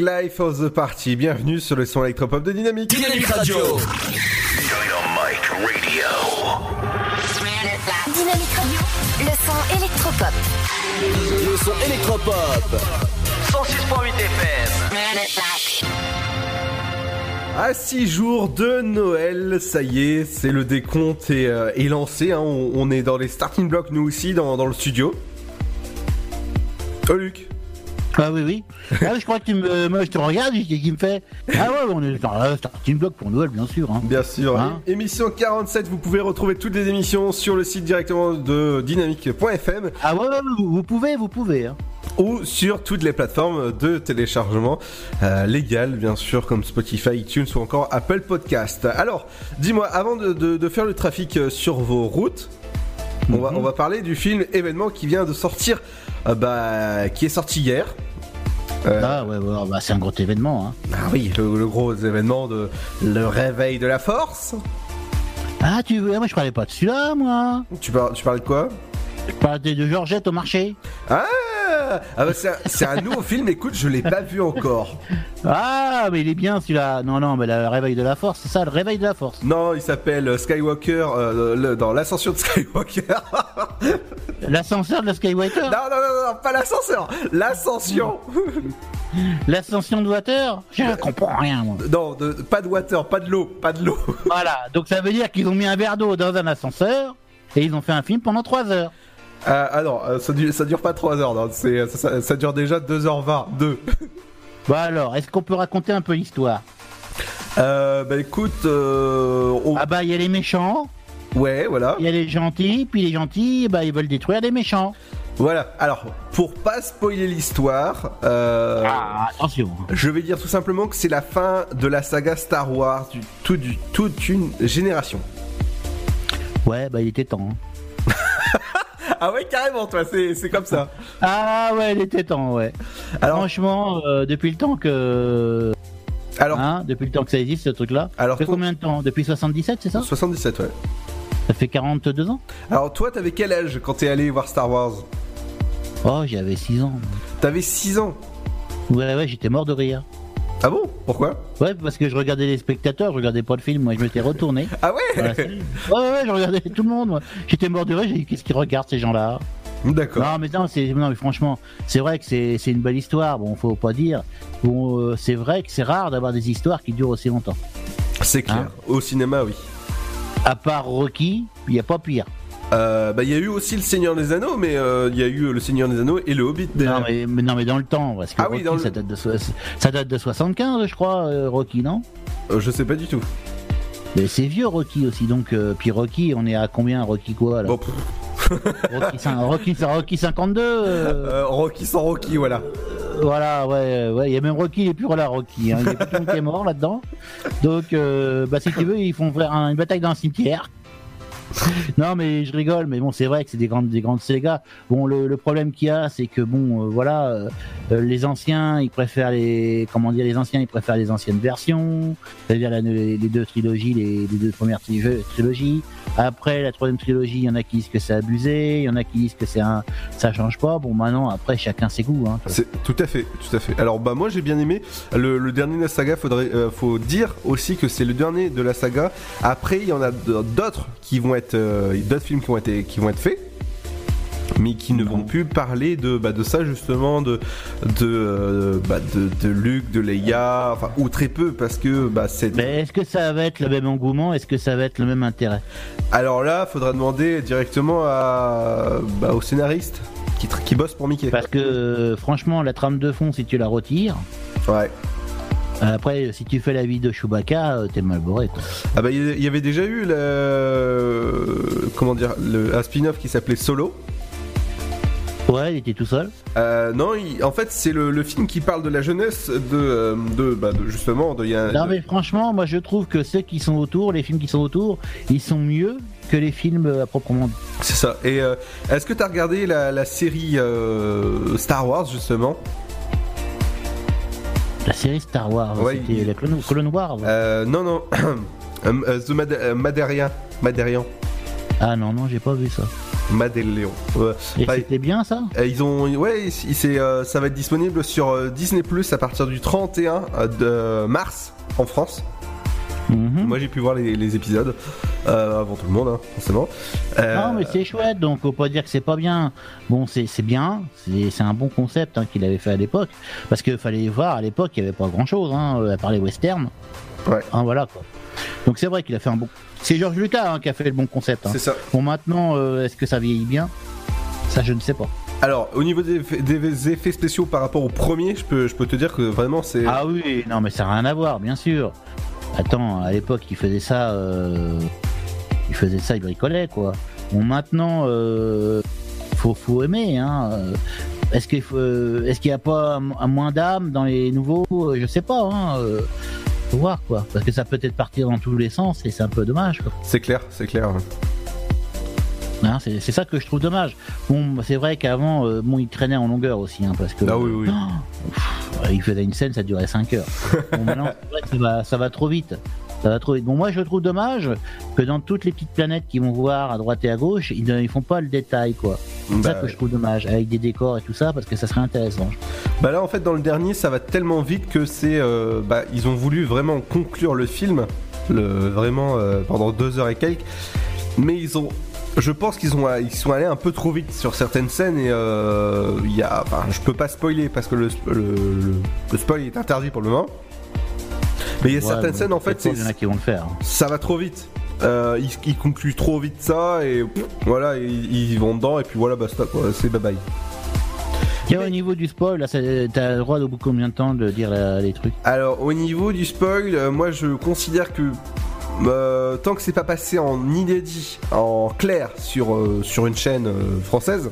Life of the Party. Bienvenue sur le son électropop de Dynamique. Dynamique Radio. Dynamique Radio, le son électropop. Le son électropop. 106.8 FM. À 6 jours de Noël, ça y est, c'est le décompte est, euh, est lancé. hein. On, on est dans les starting blocks, nous aussi, dans, dans le studio. Oh, Luc Ah oui, oui. Ah, oui, je crois que tu me, moi je te regarde et qui me fait? Ah ouais, on est dans la starting block pour Noël, bien sûr. Hein. Bien sûr. Hein? Émission 47, vous pouvez retrouver toutes les émissions sur le site directement de dynamique.fm. Ah ouais, ouais, vous, vous pouvez, vous pouvez. Hein. Ou sur toutes les plateformes de téléchargement euh, légales, bien sûr, comme Spotify, iTunes ou encore Apple Podcast. Alors, dis-moi, avant de, de- de faire le trafic euh, sur vos routes, on, va, on va parler du film événement qui vient de sortir, euh, bah, qui est sorti hier. Euh, Ah ouais, ouais, bah, c'est un gros événement. Hein. Ah oui, le, le gros événement de le réveil de la force. Ah, tu veux, moi je parlais pas de celui-là, moi. Tu, par- tu parlais de quoi? Je parlais de Georgette au marché. Ah, ah bah, c'est un, nouveau film, écoute, je l'ai pas vu encore. Ah, mais il est bien celui-là. Non, non, mais le réveil de la force, c'est ça, le réveil de la force. Non, il s'appelle euh, Skywalker euh, le- dans l'ascension de Skywalker. L'ascenseur de la Skywalker non, non, non, non, pas l'ascenseur, l'ascension. L'ascension de water Je comprends rien, moi. Non, de, pas de water, pas de l'eau, pas de l'eau. Voilà, donc ça veut dire qu'ils ont mis un verre d'eau dans un ascenseur et ils ont fait un film pendant 3 heures. Ah, ah non, euh, ça, dure, ça dure pas 3 heures, non, c'est, ça, ça- ça dure déjà 2h20, 2. Bah alors, est-ce qu'on peut raconter un peu l'histoire? Euh, bah écoute, euh, on- Ah bah il y a les méchants, ouais, voilà. il y a les gentils, puis les gentils, bah ils veulent détruire les méchants. Voilà, alors, pour pas spoiler l'histoire, euh, Ah, attention. je vais dire tout simplement que c'est la fin de la saga Star Wars, du, tout, du, toute une génération. Ouais, bah il était temps. hein. Ah ouais, carrément, toi, c'est, comme ça. Ah ouais, il était temps, ouais. Alors- Franchement, euh, depuis le temps que... Alors, Hein, depuis le temps que ça existe, ce truc-là. Alors, ça fait combien de temps? Depuis 77, c'est ça? 77, ouais. Ça fait 42 ans? Alors, toi, t'avais quel âge quand t'es allé voir Star Wars? Oh, j'avais 6 ans. T'avais 6 ans? Ouais, ouais, j'étais mort de rire. Ah bon? Pourquoi? Ouais, parce que je regardais les spectateurs, je regardais pas le film, moi je m'étais retourné. Ah ouais? Voilà, ouais, ouais, je regardais tout le monde, moi. J'étais mort de rire, j'ai dit qu'est-ce qu'ils regardent ces gens-là? D'accord. Non, mais non, c'est, non, mais franchement, c'est vrai que c'est, c'est une belle histoire, bon, faut pas dire. Bon, euh, c'est vrai que c'est rare d'avoir des histoires qui durent aussi longtemps. C'est clair. Hein? Au cinéma, oui. À part Rocky, il n'y a pas pire. Euh, bah, il y a eu aussi Le Seigneur des Anneaux, mais euh, il y a eu Le Seigneur des Anneaux et Le Hobbit. Non mais, mais- non, mais dans le temps, parce que Ah oui, Rocky, le- ça, date de, so- ça date de 75, je crois, euh, Rocky, non? Euh, je sais pas du tout. Mais c'est vieux Rocky aussi, donc, euh, puis Rocky, on est à combien Rocky quoi là Bon, Rocky, Rocky, Rocky 52 euh, euh, Rocky sans Rocky, voilà. Voilà, ouais, ouais, il y a même Rocky, il est plus là, Rocky. Hein. Il y a plus tout le monde qui est mort là-dedans. Donc, euh, bah, si tu veux, ils font faire un- une bataille dans un cimetière. Non, mais je rigole, mais bon, c'est vrai que c'est des grandes, des grandes sagas. Bon, le, problème qu'il y a, c'est que bon, euh, voilà, euh, euh, les anciens, ils préfèrent les, comment dire, les anciens, ils préfèrent les anciennes versions, c'est-à-dire les, deux trilogies, les, deux premières tri- trilogies. Après, la troisième trilogie, il y en a qui disent que c'est abusé, il y en a qui disent que c'est un, ça change pas. Bon, maintenant, après, chacun ses goûts. Hein. C'est tout à fait, tout à fait. Alors bah moi j'ai bien aimé le, dernier de la saga. Faudrait, faut dire aussi que c'est le dernier de la saga. Après il y en a d'autres qui vont être, euh, d'autres films qui vont être, qui vont être faits. Mais qui ne vont plus parler de, bah, de ça justement, de, de, euh, bah, de, de Luke, de Leia, enfin, ou très peu parce que bah, c'est. Mais est-ce que ça va être le même engouement? Est-ce que ça va être le même intérêt? Alors là, faudra demander directement à, bah, au scénariste qui, qui bosse pour Mickey. Parce que euh, franchement, la trame de fond, si tu la retires, Ouais. Après, si tu fais la vie de Chewbacca, euh, t'es mal boré. Quoi. Ah bah il y avait déjà eu le comment dire le, un spin-off qui s'appelait Solo. Ouais, il était tout seul. Euh, non, il- en fait c'est le, le film qui parle de la jeunesse de, euh, de, bah, de- justement de, il y a- Non mais franchement, moi je trouve que ceux qui sont autour, les films qui sont autour, ils sont mieux que les films euh, à proprement dit. c'est ça. Et euh, est-ce que t'as regardé la, la série euh, Star Wars justement? La série Star Wars, Ouais, c'était il- la Clone, Clone Wars. euh, Non non, Euh, The Mad- euh, Madarian. Madarian. Ah non, non, j'ai pas vu ça. Mad et le Léon. Ouais. Et Bah, c'était bien ça? euh, ils ont, ouais, c'est, euh, ça va être disponible sur euh, Disney Plus à partir du 31 de mars en France. Mhm. Moi j'ai pu voir les, les épisodes euh, avant tout le monde, hein, forcément. Euh, Non, mais c'est chouette, donc faut pas dire que c'est pas bien. Bon, c'est bien, c'est un bon concept hein, qu'il avait fait à l'époque. Parce qu'il fallait voir, à l'époque, il y avait pas grand chose, hein, à part les westerns. Ouais. Hein, voilà quoi. Donc c'est vrai qu'il a fait un bon. C'est Georges Lucas qui a fait le bon concept. C'est ça. Bon, maintenant, euh, est-ce que ça vieillit bien? Ça, je ne sais pas. Alors, au niveau des effets, des effets spéciaux par rapport au premier, je peux, je peux te dire que vraiment c'est. Ah oui, non, mais ça n'a rien à voir, bien sûr. Attends, à l'époque, il faisait ça, euh, il faisait ça, il bricolait quoi. Bon, maintenant, euh, faut, aimer. Hein. euh, Est-ce qu'il faut, euh, n'y a pas un, moins d'âme dans les nouveaux? Euh, Je sais pas. Hein. Faut voir quoi, parce que ça peut être partir dans tous les sens et c'est un peu dommage. Quoi. C'est clair, c'est clair. Hein, c'est ça que je trouve dommage. Bon, c'est vrai qu'avant, euh, bon, il traînait en longueur aussi, hein, parce que. Ah oui, oui. Oh, pff, il faisait une scène, ça durait 5 heures. Bon, maintenant, vrai que ça va, ça va trop vite. Ça va trop vite. Bon, moi, je trouve dommage que dans toutes les petites planètes qu'ils vont voir à droite et à gauche, ils, ne- ils font pas le détail, quoi. C'est ça Bah, que je trouve dommage, avec des décors et tout ça, parce que ça serait intéressant. Bah là en fait dans le dernier ça va tellement vite que c'est euh, bah ils ont voulu vraiment conclure le film le, vraiment euh, pendant deux heures et quelques mais ils ont je pense qu'ils ont ils sont allés un peu trop vite sur certaines scènes et euh, il y a enfin je peux pas spoiler parce que le, le, le- le spoil est interdit pour le moment. Mais il y a Ouais, certaines scènes en fait c'est Il y en a qui vont le faire. ça va trop vite. Euh, ils, ils concluent trop vite ça et pff, voilà ils, ils vont dedans et puis voilà basta quoi c'est bye bye Tiens, au niveau du spoil, t'as le droit au bout de combien de temps de dire la- les trucs? Alors au niveau du spoil, euh, moi je considère que euh, tant que c'est pas passé en inédit, en clair sur, euh, sur une chaîne euh, française,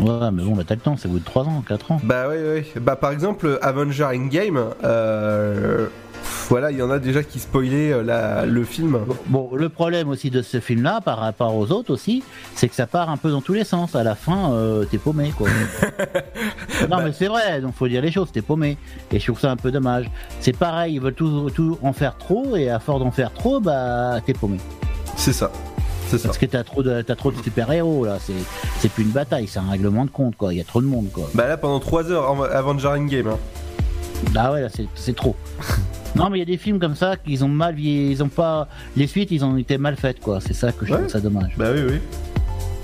Ouais, mais bon, bah, t'as le temps, c'est au bout de 3 ans, 4 ans. bah ouais, ouais. Bah par exemple Avenger Endgame, euh, voilà, il y en a déjà qui spoilaient euh, la- le film. Bon, le problème aussi de ce film-là, par rapport aux autres aussi, c'est que ça part un peu dans tous les sens. À la fin, euh, t'es paumé, quoi. non, mais c'est vrai, donc faut dire les choses, t'es paumé. Et je trouve ça un peu dommage. C'est pareil, ils veulent tout, tout en faire trop, et à force d'en faire trop, bah, t'es paumé. C'est ça. C'est ça. Parce que t'as trop de, t'as trop de super-héros, là. C'est, c'est plus une bataille, c'est un règlement de compte, quoi. Il y a trop de monde, quoi. Bah là pendant 3 heures en- Avenger Endgame. Hein. Ah ouais, là, c'est, c'est trop. non, mais il y a des films comme ça qu'ils ont mal vieilli, ils ont pas. Les suites, ils ont été mal faites, quoi. C'est ça que je trouve ça dommage. Bah oui, oui.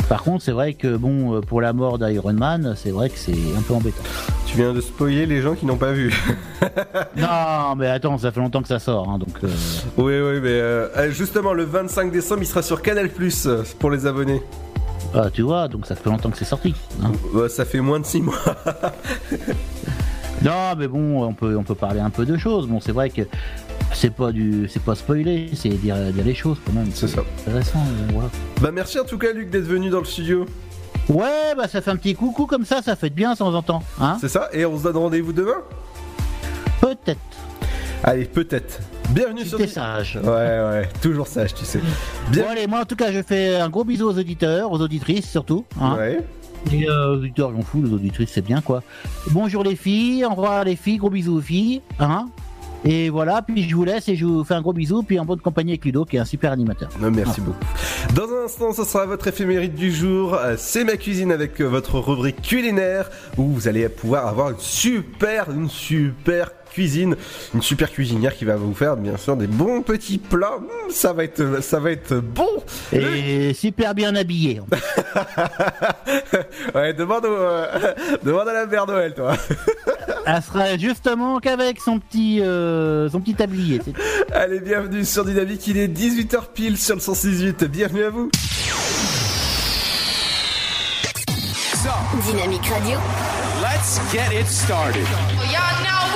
Par contre, c'est vrai que, bon, euh, pour la mort d'Iron Man, c'est vrai que c'est un peu embêtant. Tu viens de spoiler les gens qui n'ont pas vu. non, mais attends, ça fait longtemps que ça sort, hein, donc. euh, oui, oui, mais euh, justement le 25 décembre il sera sur Canal Plus pour les abonnés. Ah, tu vois, donc ça fait longtemps que c'est sorti. hein. Ouais, ça fait moins de 6 mois. Non, mais bon, on peut, on peut parler un peu de choses. Bon, c'est vrai que c'est pas du, c'est pas spoiler, c'est dire, dire les choses quand même. C'est ça. Intéressant, euh, voilà. Bah merci en tout cas Luc d'être venu dans le studio. Ouais, bah ça fait un petit coucou comme ça, ça fait bien de temps en temps, hein C'est ça, et on se donne rendez-vous demain? Peut-être. Allez, peut-être. Bienvenue sur... T'es sage. Ouais, ouais, toujours sage, tu sais. Bien... Bon, allez, moi en tout cas, je fais un gros bisou aux auditeurs, aux auditrices surtout. Hein Ouais. Et auditeurs, j'en fous, les auditrices, c'est bien quoi. Bonjour les filles, au revoir les filles, gros bisous aux filles. Hein et voilà, puis je vous laisse et je vous fais un gros bisou, puis en bonne compagnie avec Ludo qui est un super animateur. Euh, Merci beaucoup. Dans un instant, ce sera votre éphémérite du jour. Euh, C'est ma cuisine avec euh, votre rubrique culinaire où vous allez pouvoir avoir une super, une super cuisine, une super cuisinière qui va vous faire bien sûr des bons petits plats. Mmh, ça va être, ça va être bon. Et super bien habillé. ouais, demande, au, euh, demande à la mère Noël, toi. Elle sera justement qu'avec son petit, euh, son petit tablier. Allez, bienvenue sur Dynamique, il est 18h pile sur le 168. Bienvenue à vous. Dynamique Radio. Let's get it started. Now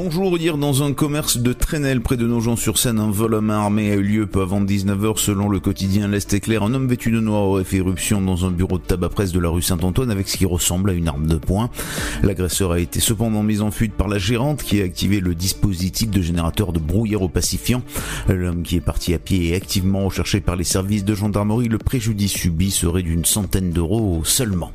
Bonjour, hier dans un commerce de Trenel près de Nogent-sur-Seine, un vol à main armée a eu lieu peu avant 19h selon le quotidien L'Est éclair. Un homme vêtu de noir aurait fait éruption dans un bureau de tabac presse de la rue Saint-Antoine avec ce qui ressemble à une arme de poing. L'agresseur a été cependant mis en fuite par la gérante qui a activé le dispositif de générateur de brouillard au pacifiant. L'homme qui est parti à pied est activement recherché par les services de gendarmerie. Le préjudice subi serait d'une centaine d'euros seulement.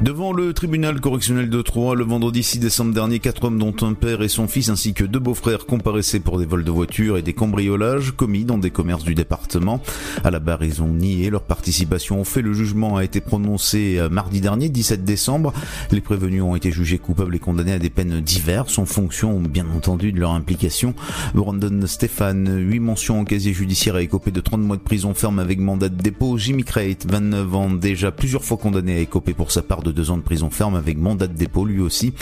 Devant le tribunal correctionnel de Troyes, le vendredi 6 décembre dernier, quatre hommes dont un père et son fils ainsi que deux beaux-frères comparaissaient pour des vols de voitures et des cambriolages commis dans des commerces du département. À la barre, ils ont nié leur participation au fait. Le jugement a été prononcé euh, mardi dernier, 17 décembre. Les prévenus ont été jugés coupables et condamnés à des peines diverses en fonction, bien entendu, de leur implication. Brandon Stéphane, 8 mentions en casier judiciaire a écopé de 30 mois de prison ferme avec mandat de dépôt. Jimmy Crate, 29 ans, déjà plusieurs fois condamné à écoper pour sa part de 2 ans de prison ferme avec mandat de dépôt lui aussi.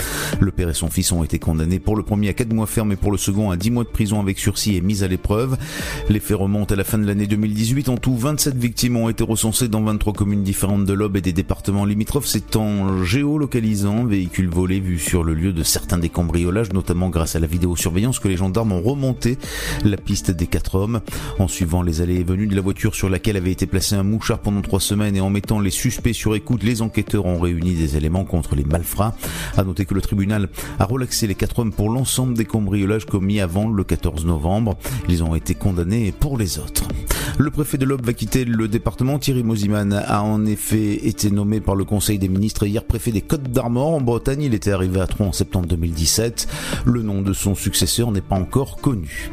Le père et son fils ont été condamnés pour le premier à 4 mois ferme pour le second à 10 mois de prison avec sursis et mise à l'épreuve. Les faits remontent à la fin de l'année 2018. En tout, 27 victimes ont été recensées dans 23 communes différentes de l'Aube et des départements limitrophes. C'est en géolocalisant véhicules volés vus sur le lieu de certains des cambriolages, notamment grâce à la vidéosurveillance, que les gendarmes ont remonté la piste des quatre hommes. En suivant les allées et venues de la voiture sur laquelle avait été placé un mouchard pendant trois semaines et en mettant les suspects sur écoute, les enquêteurs ont réuni des éléments contre les malfrats. À noter que le tribunal a relaxé les quatre hommes pour l'ensemble des cambriolages commis avant le 14 novembre. Ils ont été condamnés pour les autres. Le préfet de l'Aube va quitter le département. Thierry Mosiman a en effet été nommé par le Conseil des ministres hier préfet des Côtes d'Armor en Bretagne. Il était arrivé à Troyes en septembre 2017. Le nom de son successeur n'est pas encore connu.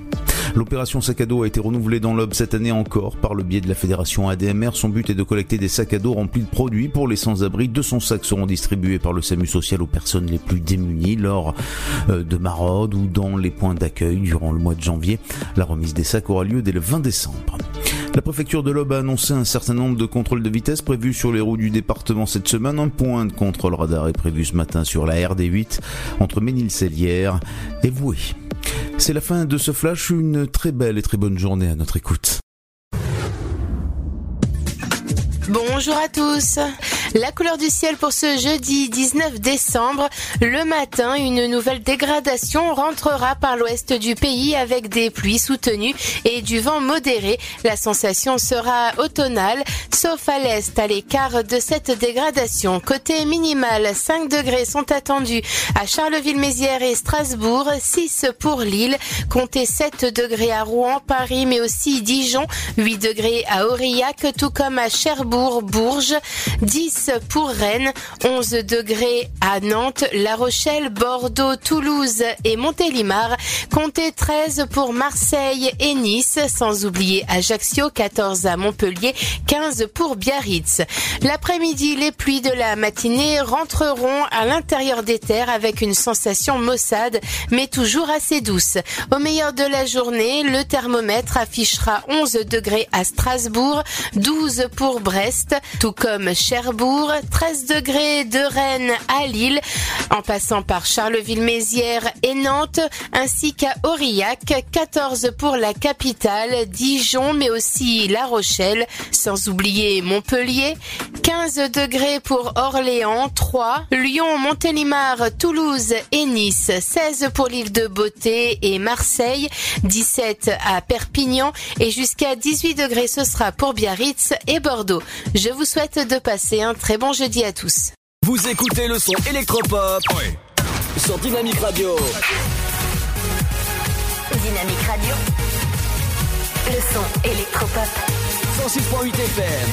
L'opération sac à dos a été renouvelée dans l'Aube cette année encore par le biais de la fédération ADMR. Son but est de collecter des sacs à dos remplis de produits pour les sans-abri. 200 sacs seront distribués par le SAMU social aux personnes les plus démunies lors euh, de ou dans les points d'accueil durant le mois de janvier. La remise des sacs aura lieu dès le 20 décembre. La préfecture de l'Aube a annoncé un certain nombre de contrôles de vitesse prévus sur les routes du département cette semaine. Un point de contrôle radar est prévu ce matin sur la RD8 entre Ménil-Célière et Voué. C'est la fin de ce flash, une très belle et très bonne journée à notre écoute. Bonjour à tous. La couleur du ciel pour ce jeudi 19 décembre. Le matin, une nouvelle dégradation rentrera par l'ouest du pays avec des pluies soutenues et du vent modéré. La sensation sera automnale, sauf à l'est, à l'écart de cette dégradation. Côté minimal, 5 degrés sont attendus à Charleville-Mézières et Strasbourg, 6 pour Lille, comptez 7 degrés à Rouen, Paris, mais aussi Dijon, 8 degrés à Aurillac, tout comme à Cherbourg, Bourges, 10 pour Rennes, 11 degrés à Nantes, La Rochelle, Bordeaux, Toulouse et Montélimar, comptez 13 pour Marseille et Nice, sans oublier Ajaccio, 14 à Montpellier, 15 pour Biarritz. L'après-midi, les pluies de la matinée rentreront à l'intérieur des terres avec une sensation maussade, mais toujours assez douce. Au meilleur de la journée, le thermomètre affichera 11 degrés à Strasbourg, 12 pour Brest, tout comme Cherbourg, 13 degrés de Rennes à Lille, en passant par Charleville-Mézières et Nantes, ainsi qu'à Aurillac, 14 pour la capitale, Dijon, mais aussi La Rochelle, sans oublier Montpellier, 15 degrés pour Orléans, 3, Lyon, Montélimar, Toulouse et Nice, 16 pour l'île de Beauté et Marseille, 17 à Perpignan et jusqu'à 18 degrés ce sera pour Biarritz et Bordeaux. Je vous souhaite de passer un très bon jeudi à tous. Vous écoutez le son électropop sur Dynamique Radio. Dynamique Radio. Le son électropop. 106.8 FM.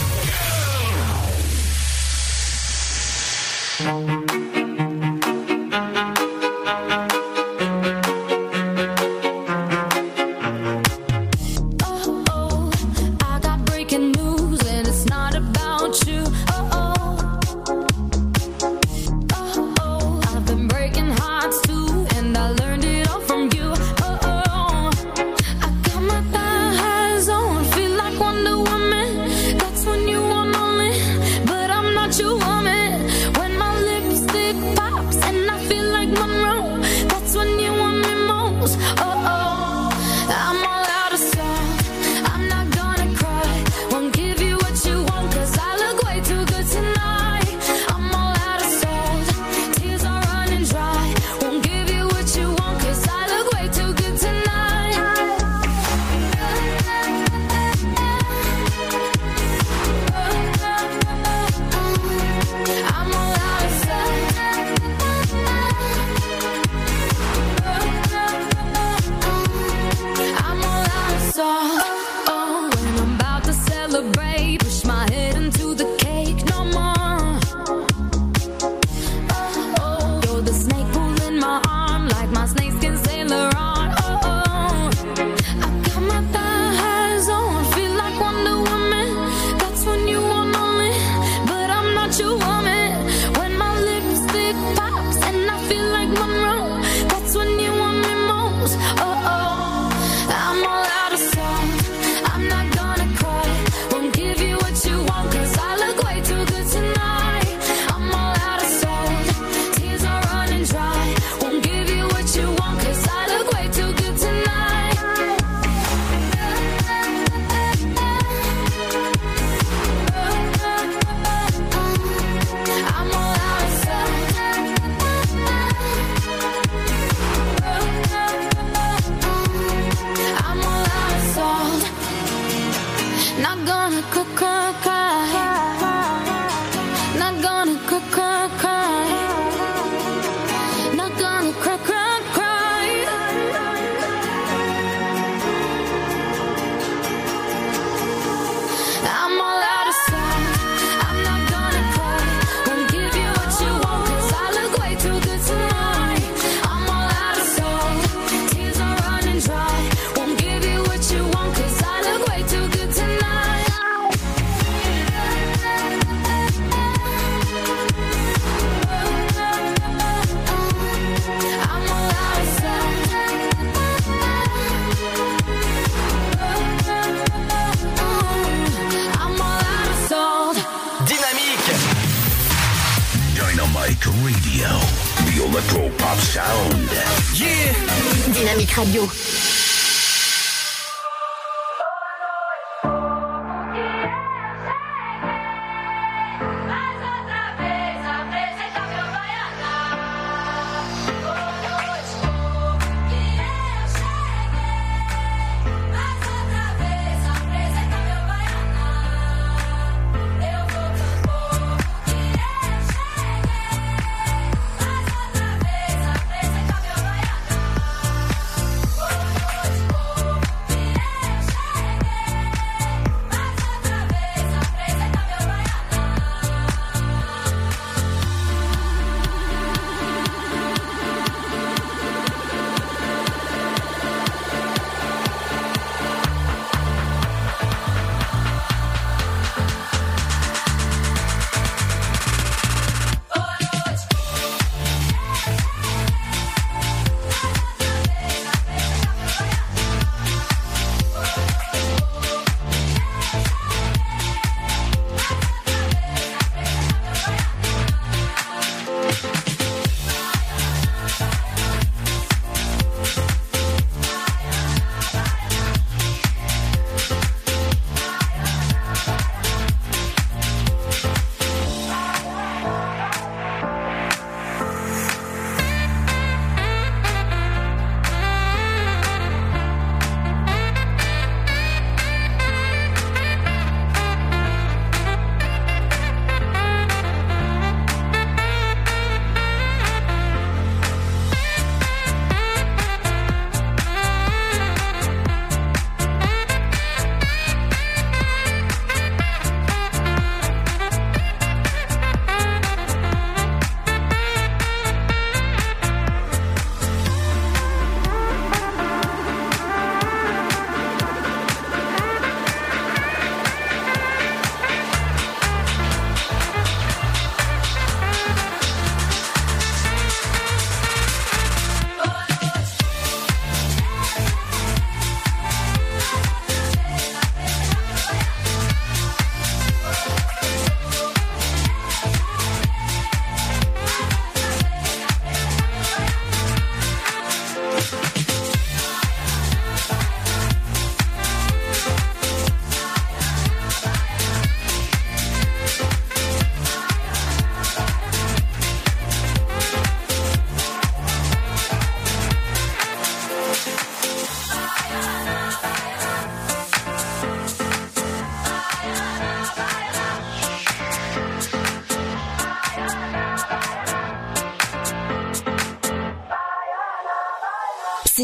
Radio.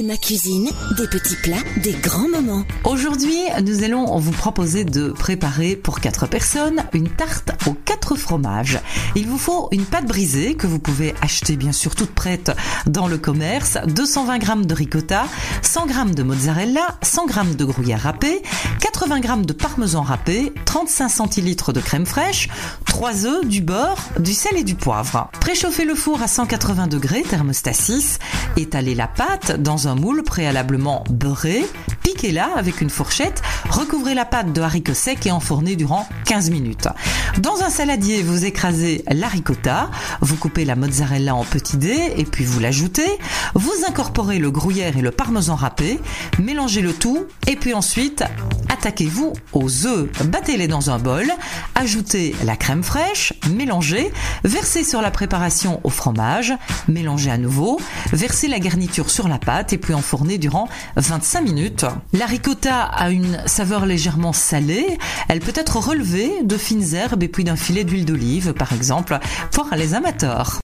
Ma cuisine, des petits plats, des grands moments. Aujourd'hui, nous allons vous proposer de préparer pour 4 personnes une tarte aux 4 fromages. Il vous faut une pâte brisée que vous pouvez acheter bien sûr toute prête dans le commerce, 220 g de ricotta, 100 g de mozzarella, 100 g de gruyère râpé, 80 g de parmesan râpé, 35 centilitres de crème fraîche, 3 œufs, du beurre, du sel et du poivre. Préchauffez le four à 180 degrés, thermostat 6, étalez la pâte dans un moule préalablement beurré, piquez-la avec une fourchette, recouvrez la pâte de haricots secs et enfournez durant 15 minutes. Dans un saladier, vous écrasez la ricotta, vous coupez la mozzarella en petits dés et puis vous l'ajoutez, vous incorporez le gruyère et le parmesan râpé, mélangez le tout et puis ensuite attaquez-vous aux œufs, battez-les dans un bol, ajoutez la crème fraîche, mélangez, versez sur la préparation au fromage, mélangez à nouveau, versez la garniture sur la pâte et puis enfournez durant 25 minutes. La ricotta a une saveur légèrement salée, elle peut être relevée de fines herbes et puis d'un filet d'huile d'olive par exemple pour les amateurs.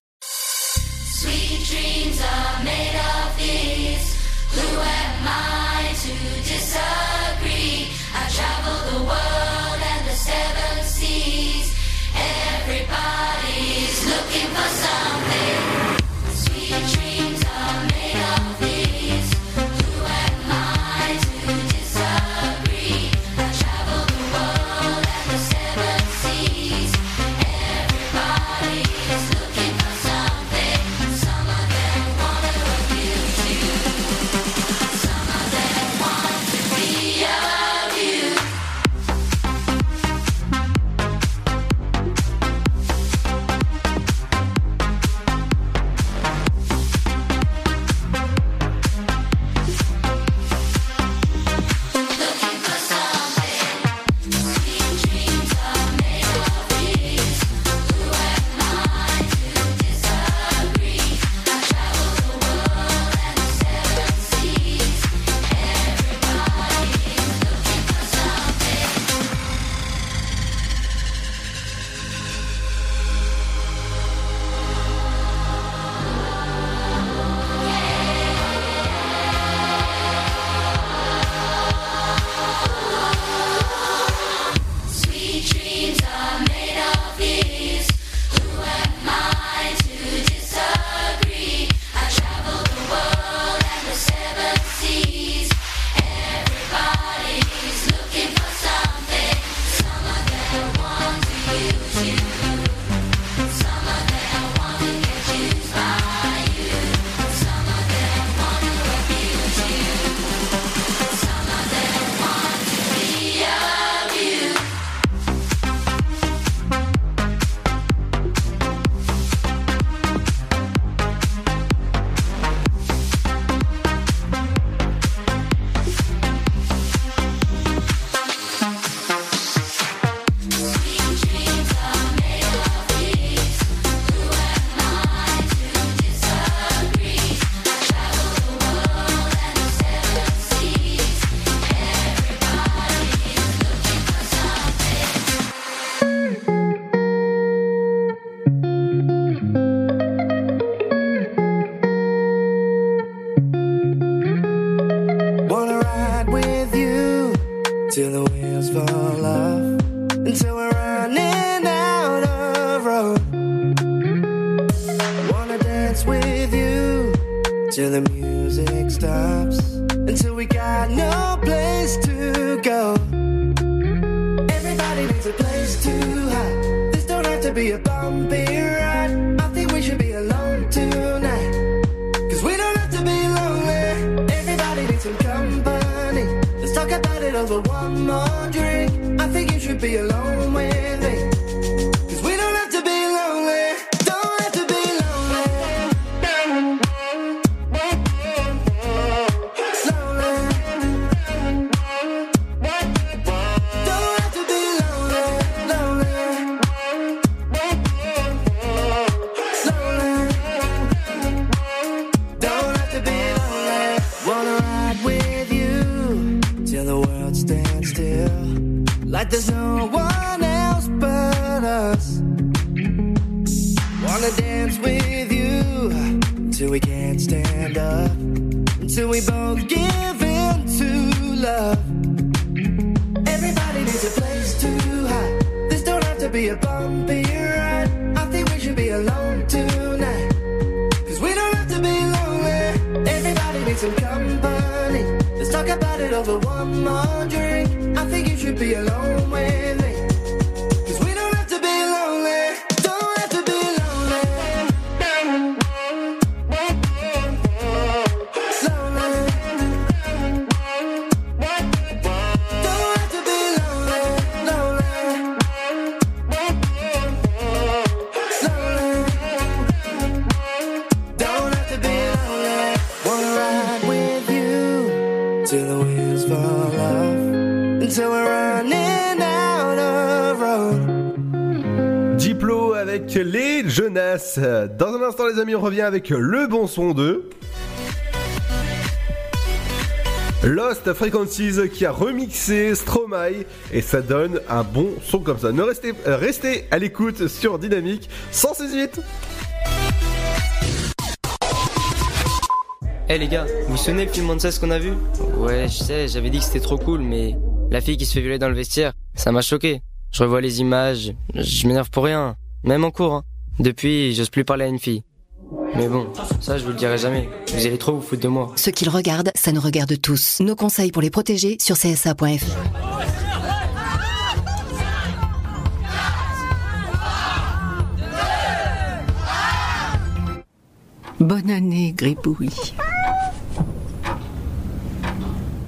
Can't stand up. Until we both give in to love. Everybody needs a place to hide. This don't have to be a bumpy ride. I think we should be alone tonight. Cause we don't have to be lonely. Everybody needs some company. Let's talk about it over one more drink. I think you should be alone with revient avec le bon son de. Lost Frequencies qui a remixé Stromae et ça donne un bon son comme ça. Ne restez, euh, restez à l'écoute sur Dynamique 168. Eh les gars, vous vous souvenez le film ce qu'on a vu? Ouais, je sais, j'avais dit que c'était trop cool, mais la fille qui se fait violer dans le vestiaire, ça m'a choqué. Je revois les images, je m'énerve pour rien, même en cours. hein. Depuis, j'ose plus parler à une fille. Mais bon, ça je vous le dirai jamais. Vous allez trop vous foutre de moi. Ce qu'ils regardent, ça nous regarde tous. Nos conseils pour les protéger sur csa.fr. Bonne année, Gribouille.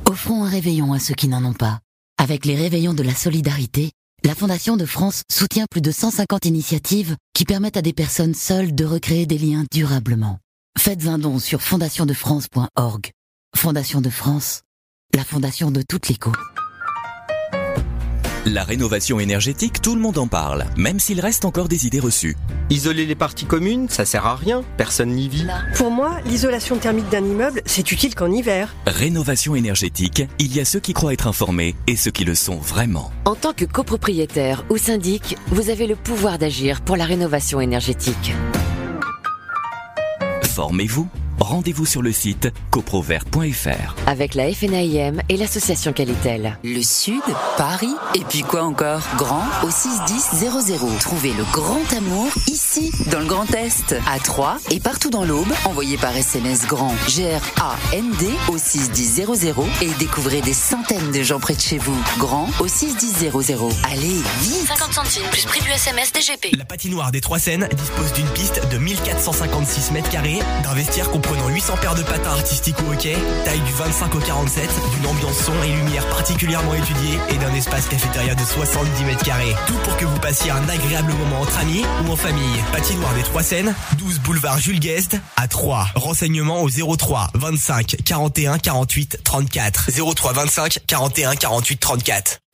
Offrons un réveillon à ceux qui n'en ont pas. Avec les réveillons de la solidarité, la Fondation de France soutient plus de 150 initiatives qui permettent à des personnes seules de recréer des liens durablement. Faites un don sur fondationdefrance.org. Fondation de France, la fondation de toute l'écho. La rénovation énergétique, tout le monde en parle, même s'il reste encore des idées reçues. Isoler les parties communes, ça sert à rien, personne n'y vit. Pour moi, l'isolation thermique d'un immeuble, c'est utile qu'en hiver. Rénovation énergétique, il y a ceux qui croient être informés et ceux qui le sont vraiment. En tant que copropriétaire ou syndic, vous avez le pouvoir d'agir pour la rénovation énergétique. Formez-vous. Rendez-vous sur le site coprovert.fr. Avec la FNAIM et l'association Qualitel. Le Sud, Paris, et puis quoi encore? Grand au 61000. Trouvez le grand amour ici, dans le Grand Est, à Troyes et partout dans l'Aube. Envoyez par SMS grand G-R-A-N-D au 61000 et découvrez des centaines de gens près de chez vous. Grand au 61000. Allez, vite 50 centimes plus prix du SMS DGP. La patinoire des Trois Seines dispose d'une piste de 1456 mètres carrés, d'un vestiaire comprenant 800 paires de patins artistiques ou hockey, taille du 25 au 47, d'une ambiance son et lumière particulièrement étudiée et d'un espace cafétéria de 70 mètres carrés. Tout pour que vous passiez un agréable moment entre amis ou en famille. Patinoire des Trois Seines, 12 boulevard Jules Guest à 3. Renseignements au 03 25 41 48 34. 03 25 41 48 34.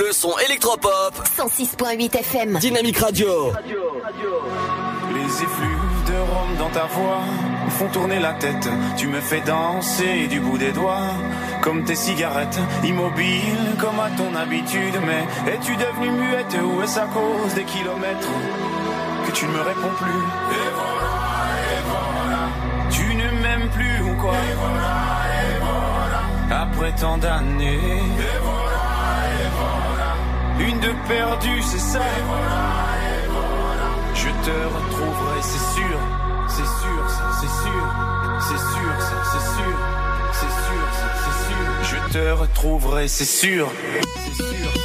Le son électropop. 106.8 FM. Dynamique Radio. Les effluves de rhum dans ta voix me font tourner la tête. Tu me fais danser du bout des doigts, comme tes cigarettes, immobile comme à ton habitude. Mais es-tu devenue muette ou est-ce à cause des kilomètres que tu ne me réponds plus? Et voilà, et voilà. Tu ne m'aimes plus ou quoi? Et voilà, et voilà. Après tant d'années. Une de perdue, c'est ça. Et voilà, et voilà. Je te retrouverai, c'est sûr. C'est sûr, ça, c'est sûr. C'est sûr, c'est sûr. C'est sûr, c'est sûr. Je te retrouverai. C'est sûr, c'est sûr.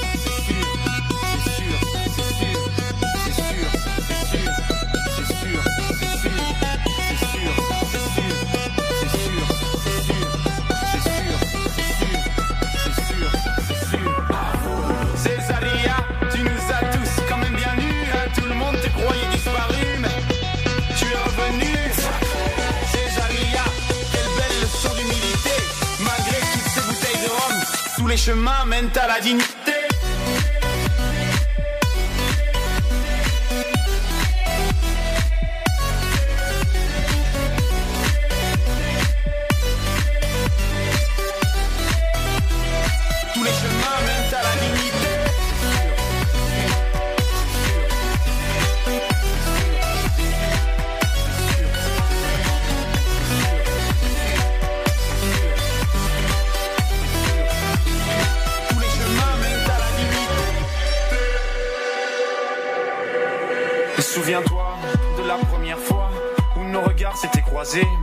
Chemins mènent à la dignité.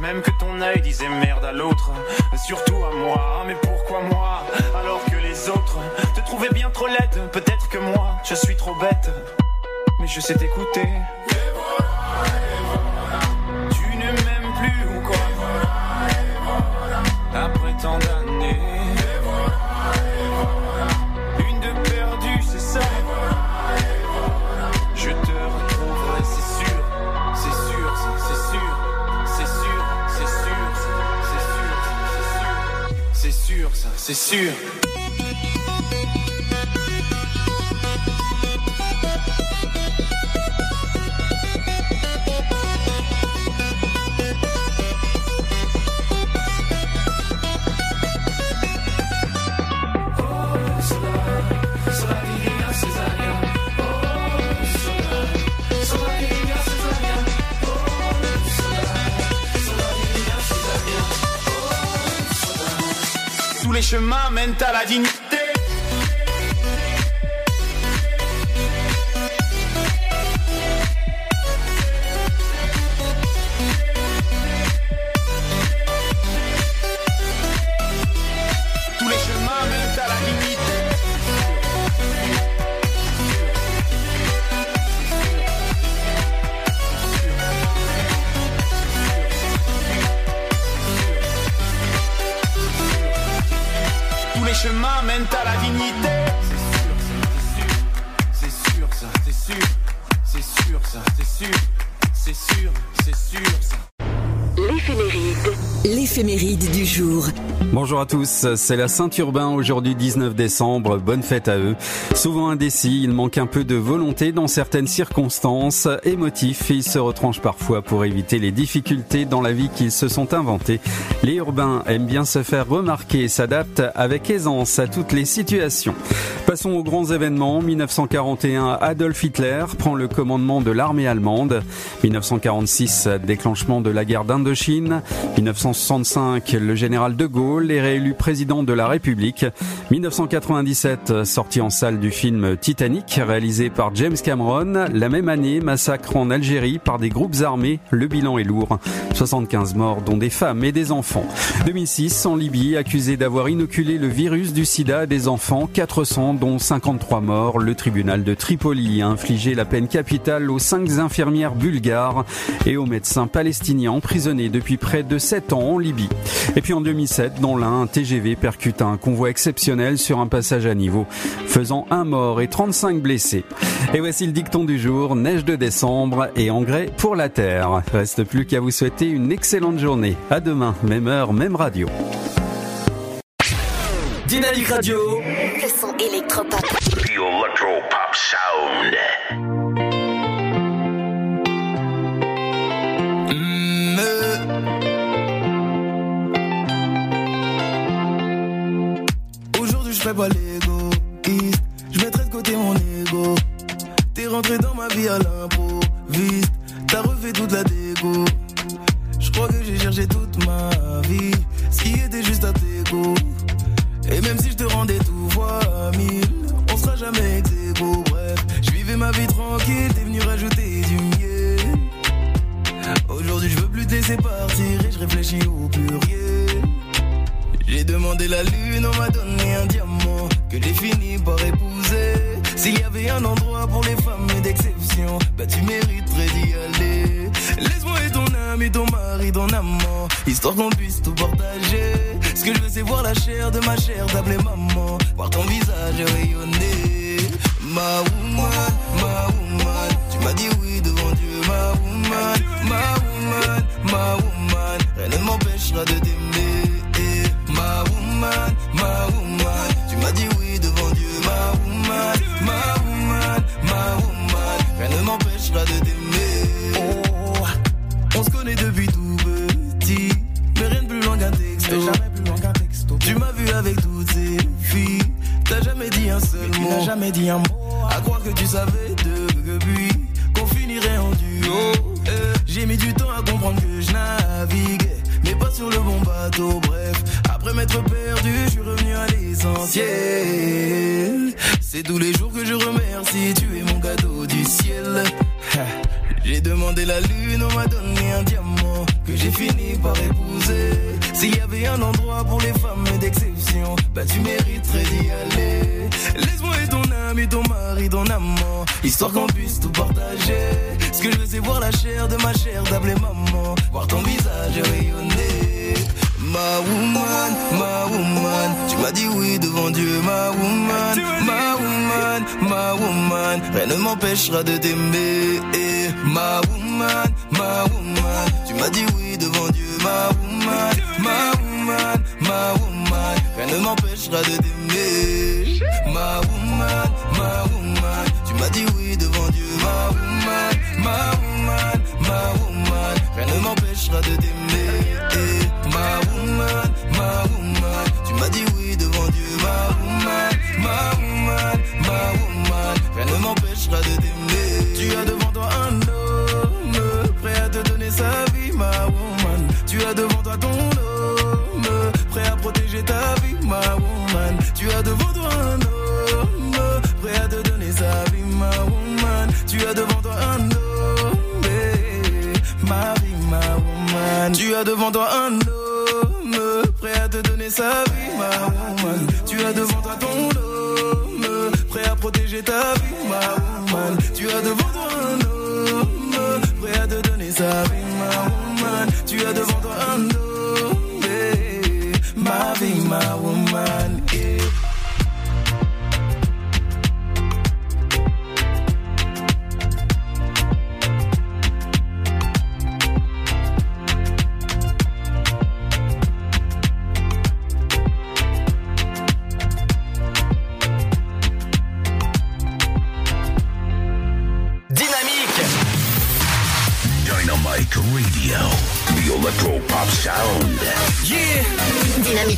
Même que ton œil disait merde à l'autre, surtout à moi. Ah, Mais pourquoi moi alors que les autres te trouvaient bien trop laide? Peut-être que moi je suis trop bête, mais je sais t'écouter. C'est sûr. Chemins mènent à la dignité. Bonjour à tous, c'est la Saint-Urbain aujourd'hui 19 décembre, bonne fête à eux. Souvent indécis, il manque un peu de volonté dans certaines circonstances, émotifs, et ils se retranchent parfois pour éviter les difficultés dans la vie qu'ils se sont inventées. Les urbains aiment bien se faire remarquer et s'adaptent avec aisance à toutes les situations. Passons aux grands événements. 1941, Adolf Hitler prend le commandement de l'armée allemande. 1946, déclenchement de la guerre d'Indochine. 1960, 1965, le général de Gaulle est réélu président de la République. 1997, sortie en salle du film Titanic, réalisé par James Cameron. La même année, massacre en Algérie par des groupes armés. Le bilan est lourd. 75 morts, dont des femmes et des enfants. 2006, en Libye, accusé d'avoir inoculé le virus du sida à des enfants. 400, dont 53 morts. Le tribunal de Tripoli a infligé la peine capitale aux cinq infirmières bulgares et aux médecins palestiniens emprisonnés depuis près de 7 ans en Libye. Et puis en 2007, dans l'un, un TGV percute un convoi exceptionnel sur un passage à niveau, faisant un mort et 35 blessés. Et voici le dicton du jour, neige de décembre et engrais pour la terre. Reste plus qu'à vous souhaiter une excellente journée. À demain, même heure, même radio. Dynamique Radio. Le son électropop. The Sound. Ferai pas l'égoïste. Je mettrai de côté mon ego. T'es rentré dans ma vie à l'improviste. T'as refait toute la dégo Je crois que j'ai cherché toute ma vie. Ce qui était juste à tes goûts Et même si je te rendais tout fois mille On sera jamais ex aequo. Bref, je vivais ma vie tranquille. T'es venu rajouter du miel. Aujourd'hui je veux plus te laisser partir Et je réfléchis au pluriel j'ai demandé la lune, on m'a donné un diamant que j'ai fini par épouser. S'il y avait un endroit pour les femmes d'exception, bah tu mériterais d'y aller. Laisse-moi être ton ami, ton mari, ton amant, histoire qu'on puisse tout partager. Ce que je veux, c'est voir la chair de ma chair, t'appeler maman, voir ton visage rayonner. Ma woman, ma woman, tu m'as dit oui devant Dieu, ma woman, ma woman, ma woman, rien ne m'empêchera de t'aimer. Ma woman, ma woman, tu m'as dit oui devant Dieu, ma woman, ma woman, ma woman, rien ne m'empêchera de t'aimer. On se connaît depuis tout petit, mais rien de plus loin qu'un texto. Tu m'as vu avec toutes ces filles, t'as jamais dit un seul mot. Tu jamais dit un mot. À croire que tu savais depuis qu'on finirait en duo. J'ai mis du temps à comprendre que je naviguais, pas sur le bon bateau. Bref, après m'être perdu, je suis revenu à l'essentiel. C'est tous les jours que je remercie, tu es mon cadeau du ciel. J'ai demandé la lune, on m'a donné un diamant que j'ai fini par épouser. S'il y avait un endroit pour les femmes d'exception, bah tu mériterais d'y aller. Laisse-moi être ton ami, ton mari, ton amant, histoire qu'on puisse tout partager. Ce que je veux, c'est voir la chair de ma chair, t'appeler maman, voir ton visage rayonner. Ma woman, ma woman, tu m'as dit oui devant Dieu, ma woman, ma woman, ma woman, rien ne m'empêchera de t'aimer. Ma woman, ma woman, tu m'as dit oui devant Dieu, ma woman, ma woman, ma woman, rien ne m'empêchera de t'aimer. Ma woman, ma woman, tu m'as dit oui devant Dieu, ma woman, ma woman, ma woman, rien ne m'empêchera de t'aimer. Ma woman, ma woman, tu m'as dit oui devant Dieu, ma woman, ma woman, ma woman, rien ne m'empêchera de t'aimer. Tu as devant toi un homme prêt à te donner sa vie, ma woman. Tu as devant toi ton homme prêt à protéger ta vie, ma woman. Tu as devant toi un homme prêt à te donner sa vie, ma woman. Tu as devant toi un homme, eh, ma vie, ma woman. Tu as devant toi un homme sa vie, ma woman. Tu as devant toi ton homme prêt à protéger ta vie, ma woman. Tu as devant toi un homme prêt à te donner sa vie, ma woman. Tu as devant toi un homme,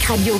Radio.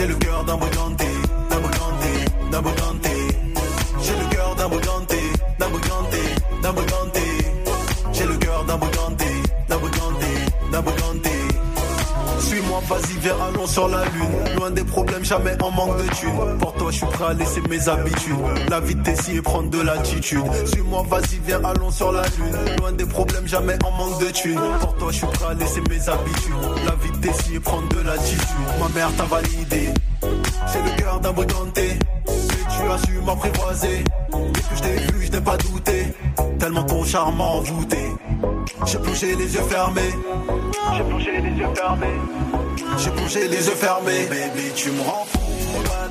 J'ai le cœur d'un briganté, d'un briganté, d'un briganté. Suis-moi, vas-y, viens, allons sur la lune. Loin des problèmes, jamais en manque de thunes. Pour toi, je suis prêt à laisser mes habitudes. La vie t'essayer et prendre de l'attitude. Suis-moi, vas-y, viens, allons sur la lune. Loin des problèmes, jamais en manque de thunes. Pour toi, je suis prêt à laisser mes habitudes. La vie t'essayer et prendre de l'attitude. Ma mère t'a validé. J'ai le cœur d'un briganté. Tu as su m'apprivoiser. Dès que je t'ai vu, je n'ai pas douté. Tellement ton charme m'a envoûté. J'ai plongé les yeux fermés. J'ai plongé les yeux fermés. J'ai plongé les yeux fermés. Baby, tu me rends fou. Pas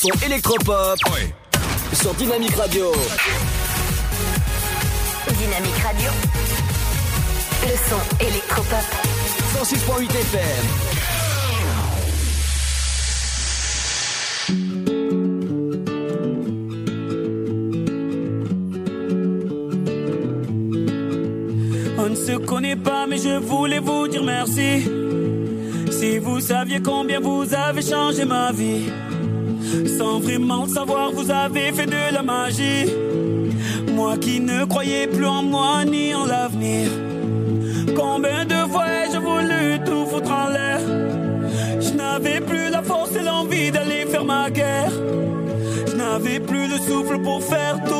son électropop sur Dynamique Radio. Dynamique Radio. Le son électropop. 106.8 FM. On ne se connaît pas, mais je voulais vous dire merci. Si vous saviez combien vous avez changé ma vie, sans vraiment savoir, vous avez fait de la magie. Moi qui ne croyais plus en moi ni en l'avenir. Combien de fois ai-je voulu tout foutre en l'air? Je n'avais plus la force et l'envie d'aller faire ma guerre. Je n'avais plus le souffle pour faire tourner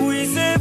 Oui, c'est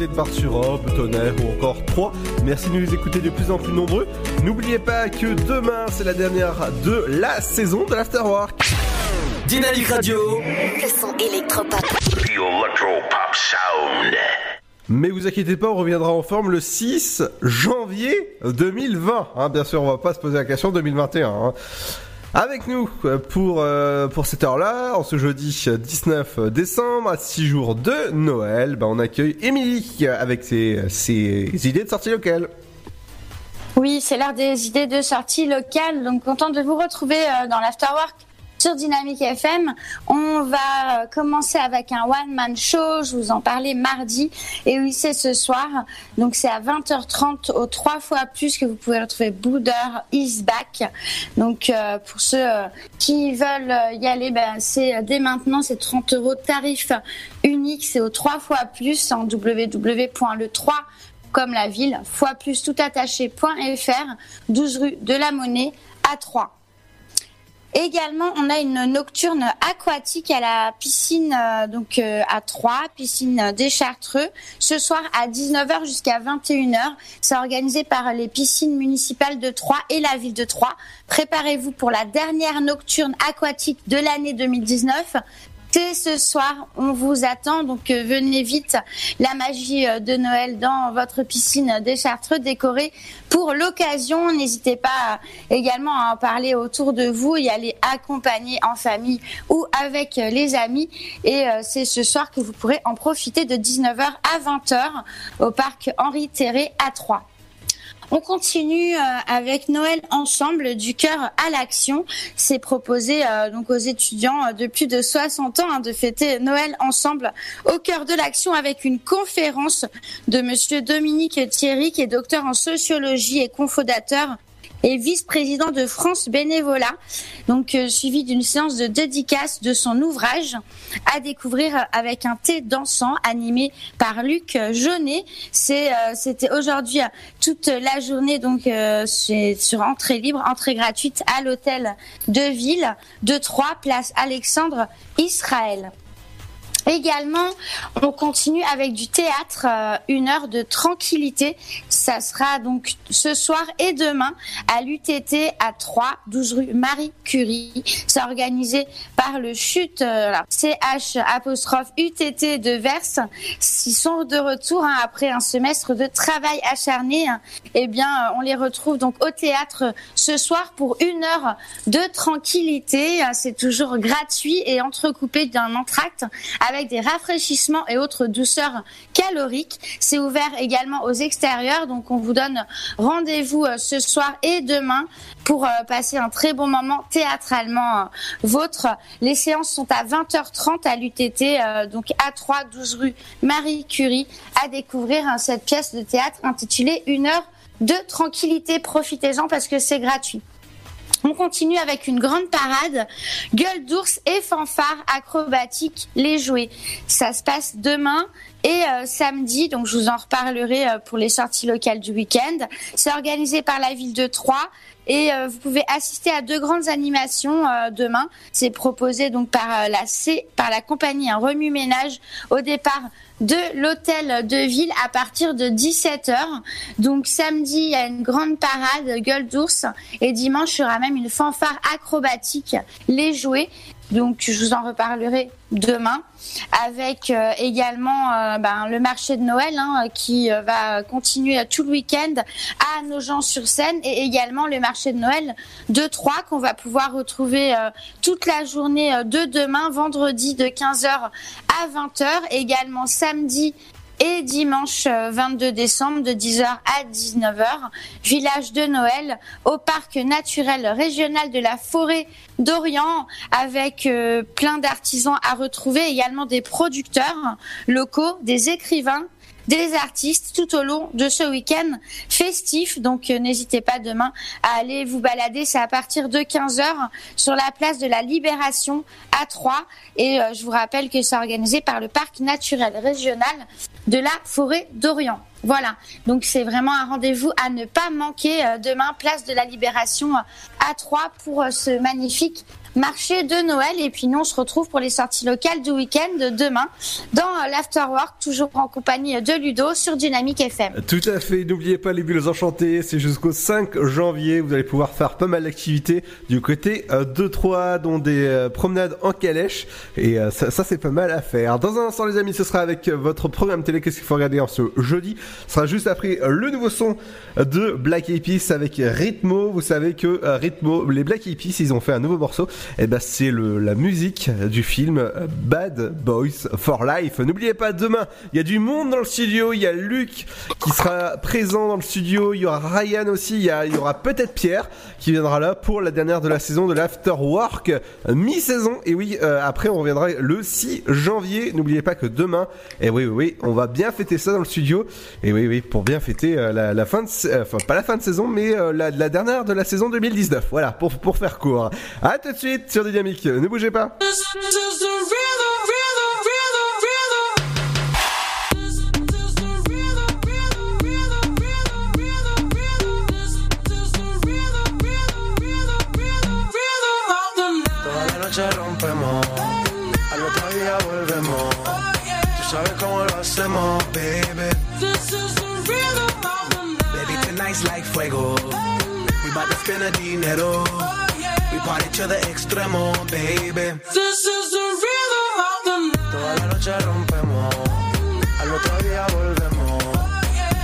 côté de Bar-sur-Aube, Tonnerre ou encore 3. Merci de nous écouter de plus en plus nombreux. N'oubliez pas que demain c'est la dernière de la saison de l'Afterwork. Dynamique Radio. Le son électropop. Electropop Sound. Mais vous inquiétez pas, on reviendra en forme le 6 janvier 2020. Hein, bien sûr, on va pas se poser la question 2021. hein. Avec nous euh, pour, euh, pour cette heure-là, en ce jeudi 19 décembre, à 6 jours de Noël, bah, on accueille Émilie avec ses, ses idées de sortie locale. Oui, c'est l'heure des idées de sortie locale. Donc, content de vous retrouver euh, dans l'Afterwork sur Dynamique FM. On va commencer avec un one-man show. Je vous en parlais mardi. Et oui, c'est ce soir. Donc, c'est à 20h30 aux trois fois plus que vous pouvez retrouver Bouder is back. Donc, euh, pour ceux euh, qui veulent euh, y aller, ben, c'est dès maintenant, c'est 30 euros tarif unique. C'est aux trois fois plus en www.le3 comme la ville, fois plus tout attaché.fr, 12 rue de la Monnaie à 3. Également, on a une nocturne aquatique à la piscine euh, donc euh, à 3, piscine des Chartreux, ce soir à 19h jusqu'à 21h. C'est organisé par les piscines municipales de Troyes et la ville de Troyes. Préparez-vous pour la dernière nocturne aquatique de l'année 2019. Dès ce soir, on vous attend, donc euh, venez vite. La magie euh, de Noël dans votre piscine des Chartreux décorée pour l'occasion. N'hésitez pas à- également à en parler autour de vous et à aller accompagner en famille ou avec euh, les amis. Et euh, c'est ce soir que vous pourrez en profiter de 19h à 20h au parc Henri Terré à Troyes. On continue euh, avec Noël ensemble du cœur à l'action. C'est proposé euh, donc aux étudiants euh, de plus de 60 ans hein, de fêter Noël ensemble au cœur de l'action avec une conférence de monsieur Dominique Thierry qui est docteur en sociologie et cofondateur et vice-président de France Bénévolat, donc euh, suivi d'une séance de dédicace de son ouvrage à découvrir avec un thé dansant animé par Luc Jaunet. C'est euh, c'était aujourd'hui toute la journée donc euh, c'est sur entrée libre, entrée gratuite à l'hôtel de ville de Troyes, place Alexandre Israël. Également, on continue avec du théâtre, euh, une heure de tranquillité. Ça sera donc ce soir et demain à l'UTT à 3, 12 rue Marie Curie. C'est organisé par le chute euh, CH apostrophe UTT de Verse. S'ils sont de retour hein, après un semestre de travail acharné, hein, eh bien, euh, on les retrouve donc au théâtre ce soir pour une heure de tranquillité. Euh, C'est toujours gratuit et entrecoupé d'un entracte avec des rafraîchissements et autres douceurs caloriques. C'est ouvert également aux extérieurs, donc on vous donne rendez-vous euh, ce soir et demain pour euh, passer un très bon moment théâtralement euh, vôtre. Les séances sont à 20h30 à l'UTT, donc à 3, 12 rue Marie Curie, à découvrir hein, cette pièce de théâtre intitulée Une heure de tranquillité. Profitez-en parce que c'est gratuit. On continue avec une grande parade, gueule d'ours et fanfare acrobatique, les jouets. Ça se passe demain et euh, samedi, donc je vous en reparlerai euh, pour les sorties locales du week-end. C'est organisé par la ville de Troyes et euh, vous pouvez assister à deux grandes animations demain. C'est proposé donc par la C, par la compagnie remue ménage au départ de l'hôtel de ville à partir de 17h. Donc samedi, il y a une grande parade gueule d'ours et dimanche, il y aura même une fanfare acrobatique, les jouets. Donc je vous en reparlerai demain avec euh, également euh, ben, le marché de Noël hein, qui euh, va continuer tout le week-end à Nogent-sur-Seine et également le marché de Noël de Troyes qu'on va pouvoir retrouver toute la journée de demain, vendredi de 15h à 20h, également samedi et dimanche euh, 22 décembre de 10h à 19h, village de Noël au parc naturel régional de la forêt d'Orient avec euh, plein d'artisans à retrouver, également des producteurs locaux, des écrivains des artistes tout au long de ce week-end festif. Donc euh, n'hésitez pas demain à aller vous balader. C'est à partir de 15h sur la place de la Libération à Troyes. Et euh, je vous rappelle que c'est organisé par le parc naturel régional de la forêt d'Orient. Voilà, donc c'est vraiment un rendez-vous à ne pas manquer euh, demain, place de la Libération euh, à Troyes pour euh, ce magnifique marché de Noël. Et puis nous, on se retrouve pour les sorties locales du week-end demain dans euh, l'Afterwork, toujours en compagnie de Ludo sur Dynamique FM. Tout à fait, n'oubliez pas les bulles enchantées, c'est jusqu'au 5 janvier, vous allez pouvoir faire pas mal d'activités du côté euh, de Troyes, dont des euh, promenades en calèche, et euh, ça, c'est pas mal à faire. Dans un instant les amis, ce sera avec euh, votre programme télé, qu'est-ce qu'il faut regarder en ce jeudi, ce sera juste après euh, le nouveau son de Black Eyed avec Rhythmo, vous savez que euh, Rhythmo, les Black Eyed ils ont fait un nouveau morceau, et ben c'est la musique du film Bad Boys for Life. N'oubliez pas, demain, il y a du monde dans le studio, il y a Luc qui sera présent dans le studio, il y aura Ryan aussi, il y, y aura peut-être Pierre qui viendra là pour la dernière de la saison de l'After Work, euh, mi-saison, et oui, euh, après on reviendra le 6 janvier, n'oubliez pas que demain, et oui, oui, oui, on va bien fêter ça dans le studio, et oui, oui, pour bien fêter euh, la, fin de, enfin pas la fin de saison, mais la, la dernière de la saison 2019, voilà, pour, pour faire court. À tout de suite sur Dynamique, ne bougez pas. Baby. Like fuego. We the. We party to the extremo, baby. Toda la noche rompemos, al otro día volvemos.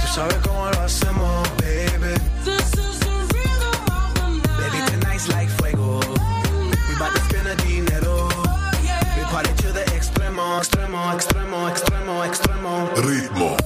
Tú sabes cómo lo hacemos, baby. Baby, tonight's like fuego. We bout to spend the dinero. We party to the extremo, extremo, extremo, extremo, extremo. Ritmo.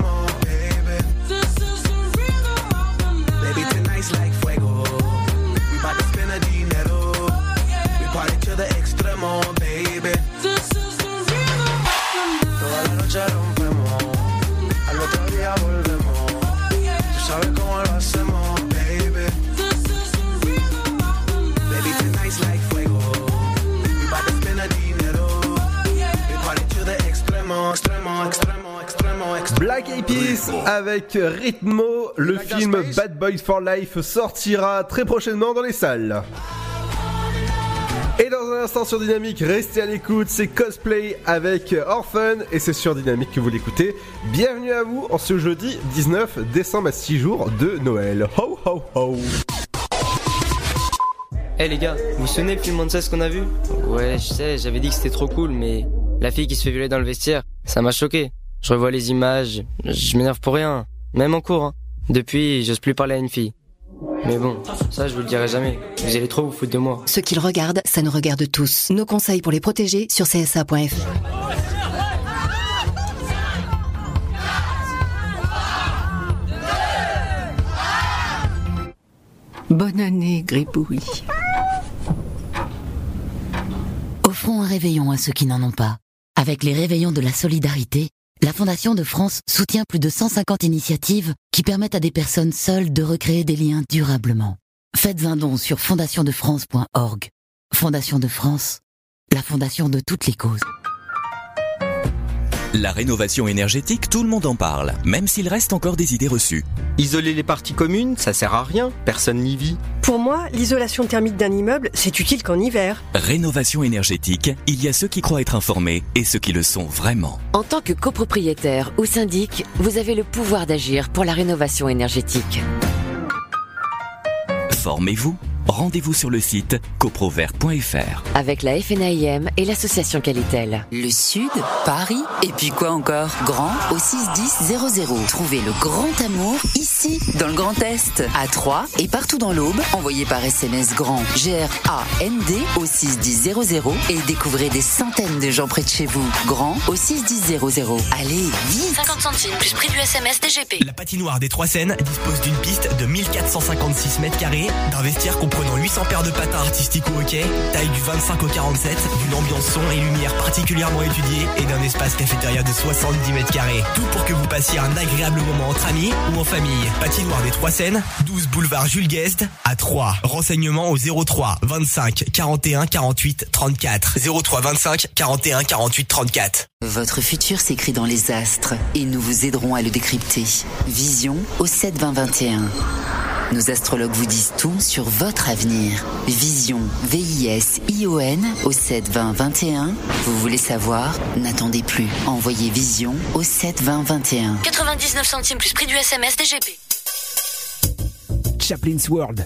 Black Eyed avec Ritmo, le film Bad Boys for Life sortira très prochainement dans les salles. Un sur Dynamique, restez à l'écoute, c'est Cosplay avec Orphan et c'est sur Dynamique que vous l'écoutez. Bienvenue à vous en ce jeudi 19 décembre à 6 jours de Noël. Ho ho ho Eh les gars, vous vous souvenez le film ce qu'on a vu? Ouais, je sais, j'avais dit que c'était trop cool, mais la fille qui se fait violer dans le vestiaire, ça m'a choqué. Je revois les images, je m'énerve pour rien, même en cours. Hein. Depuis, j'ose plus parler à une fille. Mais bon, ça je vous le dirai jamais. Vous allez trop vous foutre de moi. Ce qu'ils regardent, ça nous regarde tous. Nos conseils pour les protéger sur csa.fr. Bonne année, Gribouille. Offrons un réveillon à ceux qui n'en ont pas. Avec les réveillons de la solidarité, la Fondation de France soutient plus de 150 initiatives qui permettent à des personnes seules de recréer des liens durablement. Faites un don sur fondationdefrance.org. Fondation de France, la fondation de toutes les causes. La rénovation énergétique, tout le monde en parle, même s'il reste encore des idées reçues. Isoler les parties communes, ça sert à rien, personne n'y vit. Pour moi, l'isolation thermique d'un immeuble, c'est utile qu'en hiver. Rénovation énergétique, il y a ceux qui croient être informés et ceux qui le sont vraiment. En tant que copropriétaire ou syndic, vous avez le pouvoir d'agir pour la rénovation énergétique. Formez-vous Rendez-vous sur le site coprovert.fr. Avec la FNAIM et l'association Qualitel. Le Sud, Paris, et puis quoi encore? Grand au 61000. Trouvez le grand amour ici, dans le Grand Est, à Troyes et partout dans l'Aube. Envoyez par SMS grand G-R-A-N-D au 61000 et découvrez des centaines de gens près de chez vous. Grand au 61000. Allez, vite 50 centimes plus prix du SMS DGP. La patinoire des Trois Seines dispose d'une piste de 1456 mètres carrés, d'un vestiaire comprenant 800 paires de patins artistiques au hockey, taille du 25 au 47, d'une ambiance son et lumière particulièrement étudiée et d'un espace cafétéria de 70 mètres carrés. Tout pour que vous passiez un agréable moment entre amis ou en famille. Patinoire des Trois Seines, 12 boulevard Jules Guest à 3. Renseignements au 03 25 41 48 34. 03 25 41 48 34. Votre futur s'écrit dans les astres et nous vous aiderons à le décrypter. Vision au 7 20 21. Nos astrologues vous disent tout sur votre avenir. Vision, V-I-S-I-O-N au 7 20 21. Vous voulez savoir? N'attendez plus. Envoyez Vision au 7 20 21. 99 centimes plus prix du SMS DGP. Chaplin's World.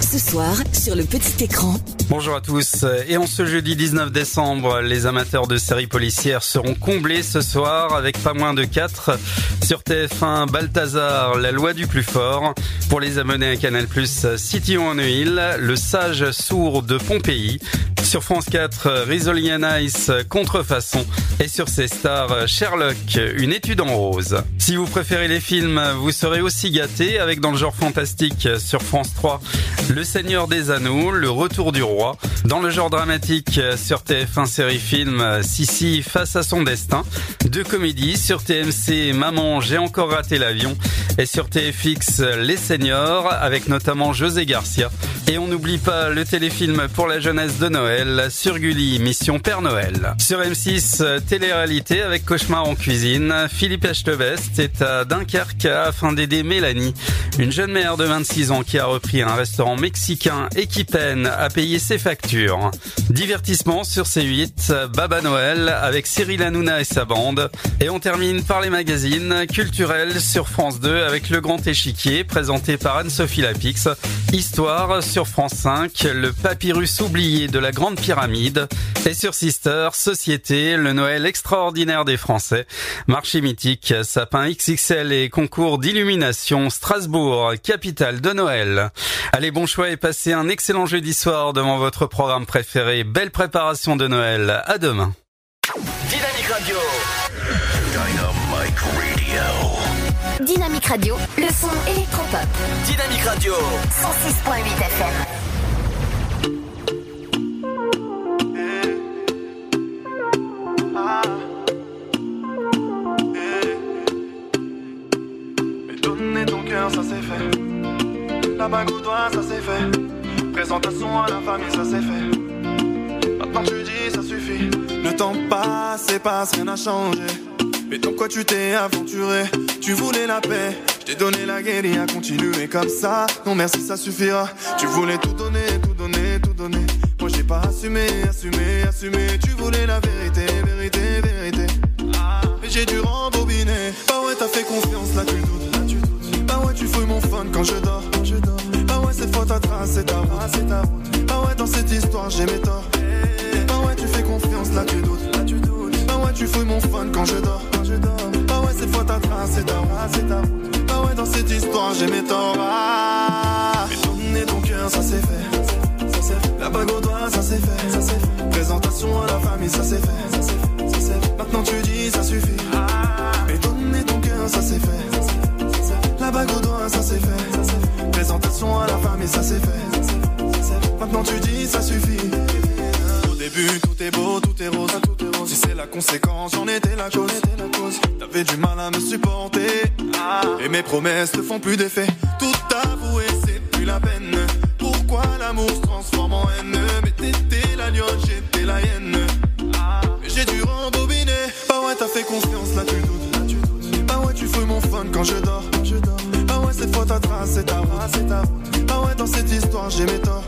Ce soir, sur le petit écran. Bonjour à tous. Et en ce jeudi 19 décembre, les amateurs de séries policières seront comblés ce soir avec pas moins de 4 sur TF1 Balthazar, la loi du plus fort. Pour les abonnés à Canal+, City on Hill, le sage sourd de Pompéi. Sur France 4, Rizzoli and Ice, Contrefaçon. Et sur ses stars, Sherlock, une étude en rose. Si vous préférez les films, vous serez aussi gâtés avec dans le genre fantastique sur France 3, Le Seigneur des Anneaux, Le Retour du Roi. Dans le genre dramatique sur TF1 série film, Sissi face à son destin. Deux comédies sur TMC, Maman, j'ai encore raté l'avion. Et sur TFX, Les Seniors, avec notamment José Garcia. Et on n'oublie pas le téléfilm pour la jeunesse de Noël, sur Gulli, Mission Père Noël. Sur M6, télé-réalité avec Cauchemar en cuisine, Philippe Echtebest est à Dunkerque afin d'aider Mélanie, une jeune mère de 26 ans qui a repris un restaurant mexicain et qui peine à payer ses factures. Divertissement sur C8, Baba Noël avec Cyril Hanouna et sa bande. Et on termine par les magazines culturels sur France 2 avec Le Grand Échiquier présenté par Anne-Sophie Lapix. Histoire sur France 5, le papyrus oublié de la Grande Pyramide. Et sur Sister, Société, le Noël extraordinaire des Français. Marché mythique, sapin XXL et concours d'illumination, Strasbourg, capitale de Noël. Allez, bon choix et passez un excellent jeudi soir devant votre programme préféré. Belle préparation de Noël. À demain. Dynamique Radio. Dynamique Radio. Dynamique Radio, le son électropop. Dynamique Radio. 106.8 FM. Mais donner ton cœur, ça c'est fait. La bague au doigt, ça c'est fait. Présentation à la famille, ça c'est fait. Maintenant tu dis, ça suffit. Le temps passe et passe, rien n'a changé. Mais dans quoi tu t'es aventuré? Tu voulais la paix, je t'ai donné la à continuer comme ça. Non merci, ça suffira. Tu voulais tout donner, tout donner, tout donner. Moi j'ai pas assumé, assumé, assumé. Tu voulais la vérité, vérité, vérité. Mais j'ai dû rembobiner. Bah ouais, t'as fait confiance, là tu doutes, là tu doutes. Bah ouais, tu fouilles mon fun quand je dors, quand je dors. Ouais, cette ta trace, c'est ta route, c'est ta route. Bah ouais, dans cette histoire, j'ai mes torts. Bah ouais, tu fais confiance, là tu doutes, là tu doutes. Bah ouais, tu fouilles mon fun quand je dors, quand je dors. Bah ouais, cette fois ta trace, c'est ta route, c'est ta route. Bah ouais, dans cette histoire, j'ai mes torts. Ah. Mais ton cœur, ça c'est fait. Ça c'est fait. La bague au doigt, ça c'est fait, ça c'est fait. Présentation à la famille, c'est fait, ça c'est fait. Maintenant tu dis, ça suffit. À la c'est fait, ça c'est fait. Maintenant tu dis, ça suffit. Au début, tout est beau, tout est rose. Si c'est la conséquence, j'en étais la cause. T'avais du mal à me supporter. Et mes promesses ne font plus d'effet. Tout avouer, c'est plus la peine. Pourquoi l'amour se transforme en haine? Mais t'étais la lionne, j'étais la hyène. Mais j'ai dû rembobiner. Bah ouais, t'as fait confiance, là tu doutes. Bah ouais, tu fouilles mon fun quand je dors. Bah ouais, cette fois ta trace, c'est ta route, c'est ta route. Bah ouais, dans cette histoire, j'ai mes torts.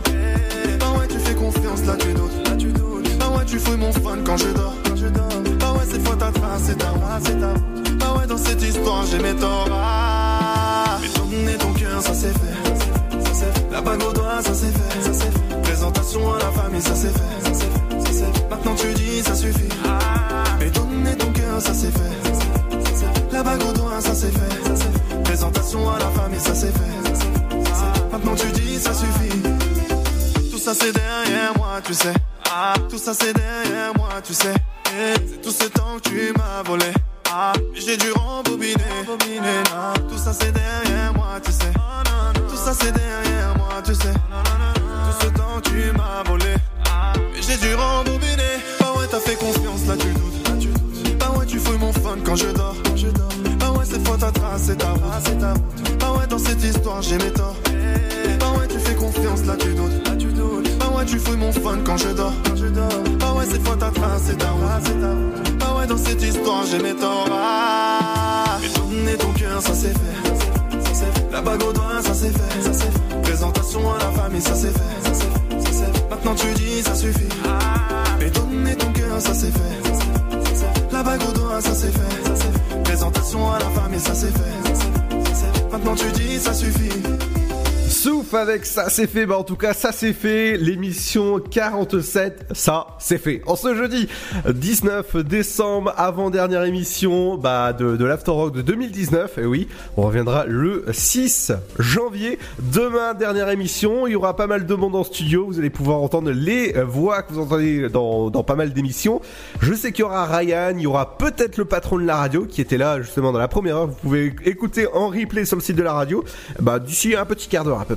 Bah ouais, tu fais confiance, là tu doutes, là tu doutes. Bah ouais, tu fouilles mon fun quand je dors, quand je dors. Bah ouais, cette fois ta trace, c'est ta route, c'est ta route. Bah ouais, dans cette histoire, j'ai mes torts. Ah. Mais donner ton cœur, ça c'est fait. Ça c'est fait. La bague au doigt, ça c'est fait, ça c'est fait. Présentation à la famille, ça c'est fait, ça c'est fait, c'est. Maintenant tu dis, ça suffit. Mais donner ton cœur, ça c'est fait. c'est c'est. La bague au doigt, c'est ça c'est fait. Présentation à la famille, ça c'est fait. Maintenant tu dis, ça suffit. Tout ça c'est derrière moi, tu sais. Ah, tout ça c'est derrière moi, tu sais. Tout ce temps que tu m'as volé. J'ai dû rembobiner. Tout ça c'est derrière moi, tu sais. Tout ça c'est derrière moi, tu sais. Ta ta. Bah ouais, dans cette histoire, j'ai mes torts. Bah ouais, tu fais confiance, là tu doutes. Bah ouais, tu fouilles mon fun quand je dors. Bah ouais, cette fois ta trace, c'est ta route. Bah ouais, dans cette histoire, j'ai mes torts. Ah. Et donner ton cœur, ça c'est fait. La bague au doigt, ça c'est fait. Présentation à la famille, ça c'est fait. Maintenant tu dis, ça suffit. Et donner ton cœur. Ça c'est fait. La bague au doigt, ça c'est fait. Présentation à la c'est fait. Ça c'est fait. Maintenant tu dis, ça suffit. Souffle avec ça c'est fait, bah en tout cas ça c'est fait, l'émission 47, ça c'est fait. En ce jeudi 19 décembre, avant-dernière émission bah, de, de l'After Rock de 2019, et oui, on reviendra le 6 janvier. Demain, dernière émission, il y aura pas mal de monde en studio, vous allez pouvoir entendre les voix que vous entendez dans, dans pas mal d'émissions. Je sais qu'il y aura Ryan, il y aura peut-être le patron de la radio qui était là justement dans la première heure, vous pouvez écouter en replay sur le site de la radio, bah d'ici un petit quart d'heure à peu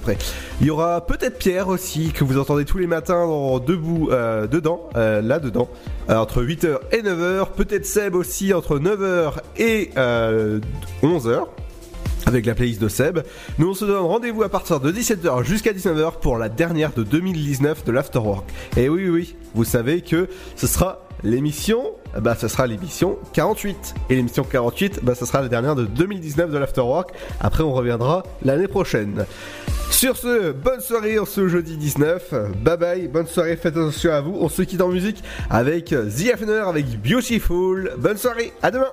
Il y aura peut-être Pierre aussi que vous entendez tous les matins debout euh, dedans, euh, là dedans, euh, entre 8h et 9h. Peut-être Seb aussi entre 9h et euh, 11h avec la playlist de Seb. Nous on se donne rendez-vous à partir de 17h jusqu'à 19h pour la dernière de 2019 de l'Afterwork. Et oui oui, vous savez que ce sera l'émission, bah ce sera l'émission 48. Et l'émission 48, bah ce sera la dernière de 2019 de l'Afterwork. Après on reviendra l'année prochaine. Sur ce, bonne soirée en ce jeudi 19. Bye bye, bonne soirée, faites attention à vous. On se quitte en musique avec The Afner, avec Beautiful. Bonne soirée, à demain.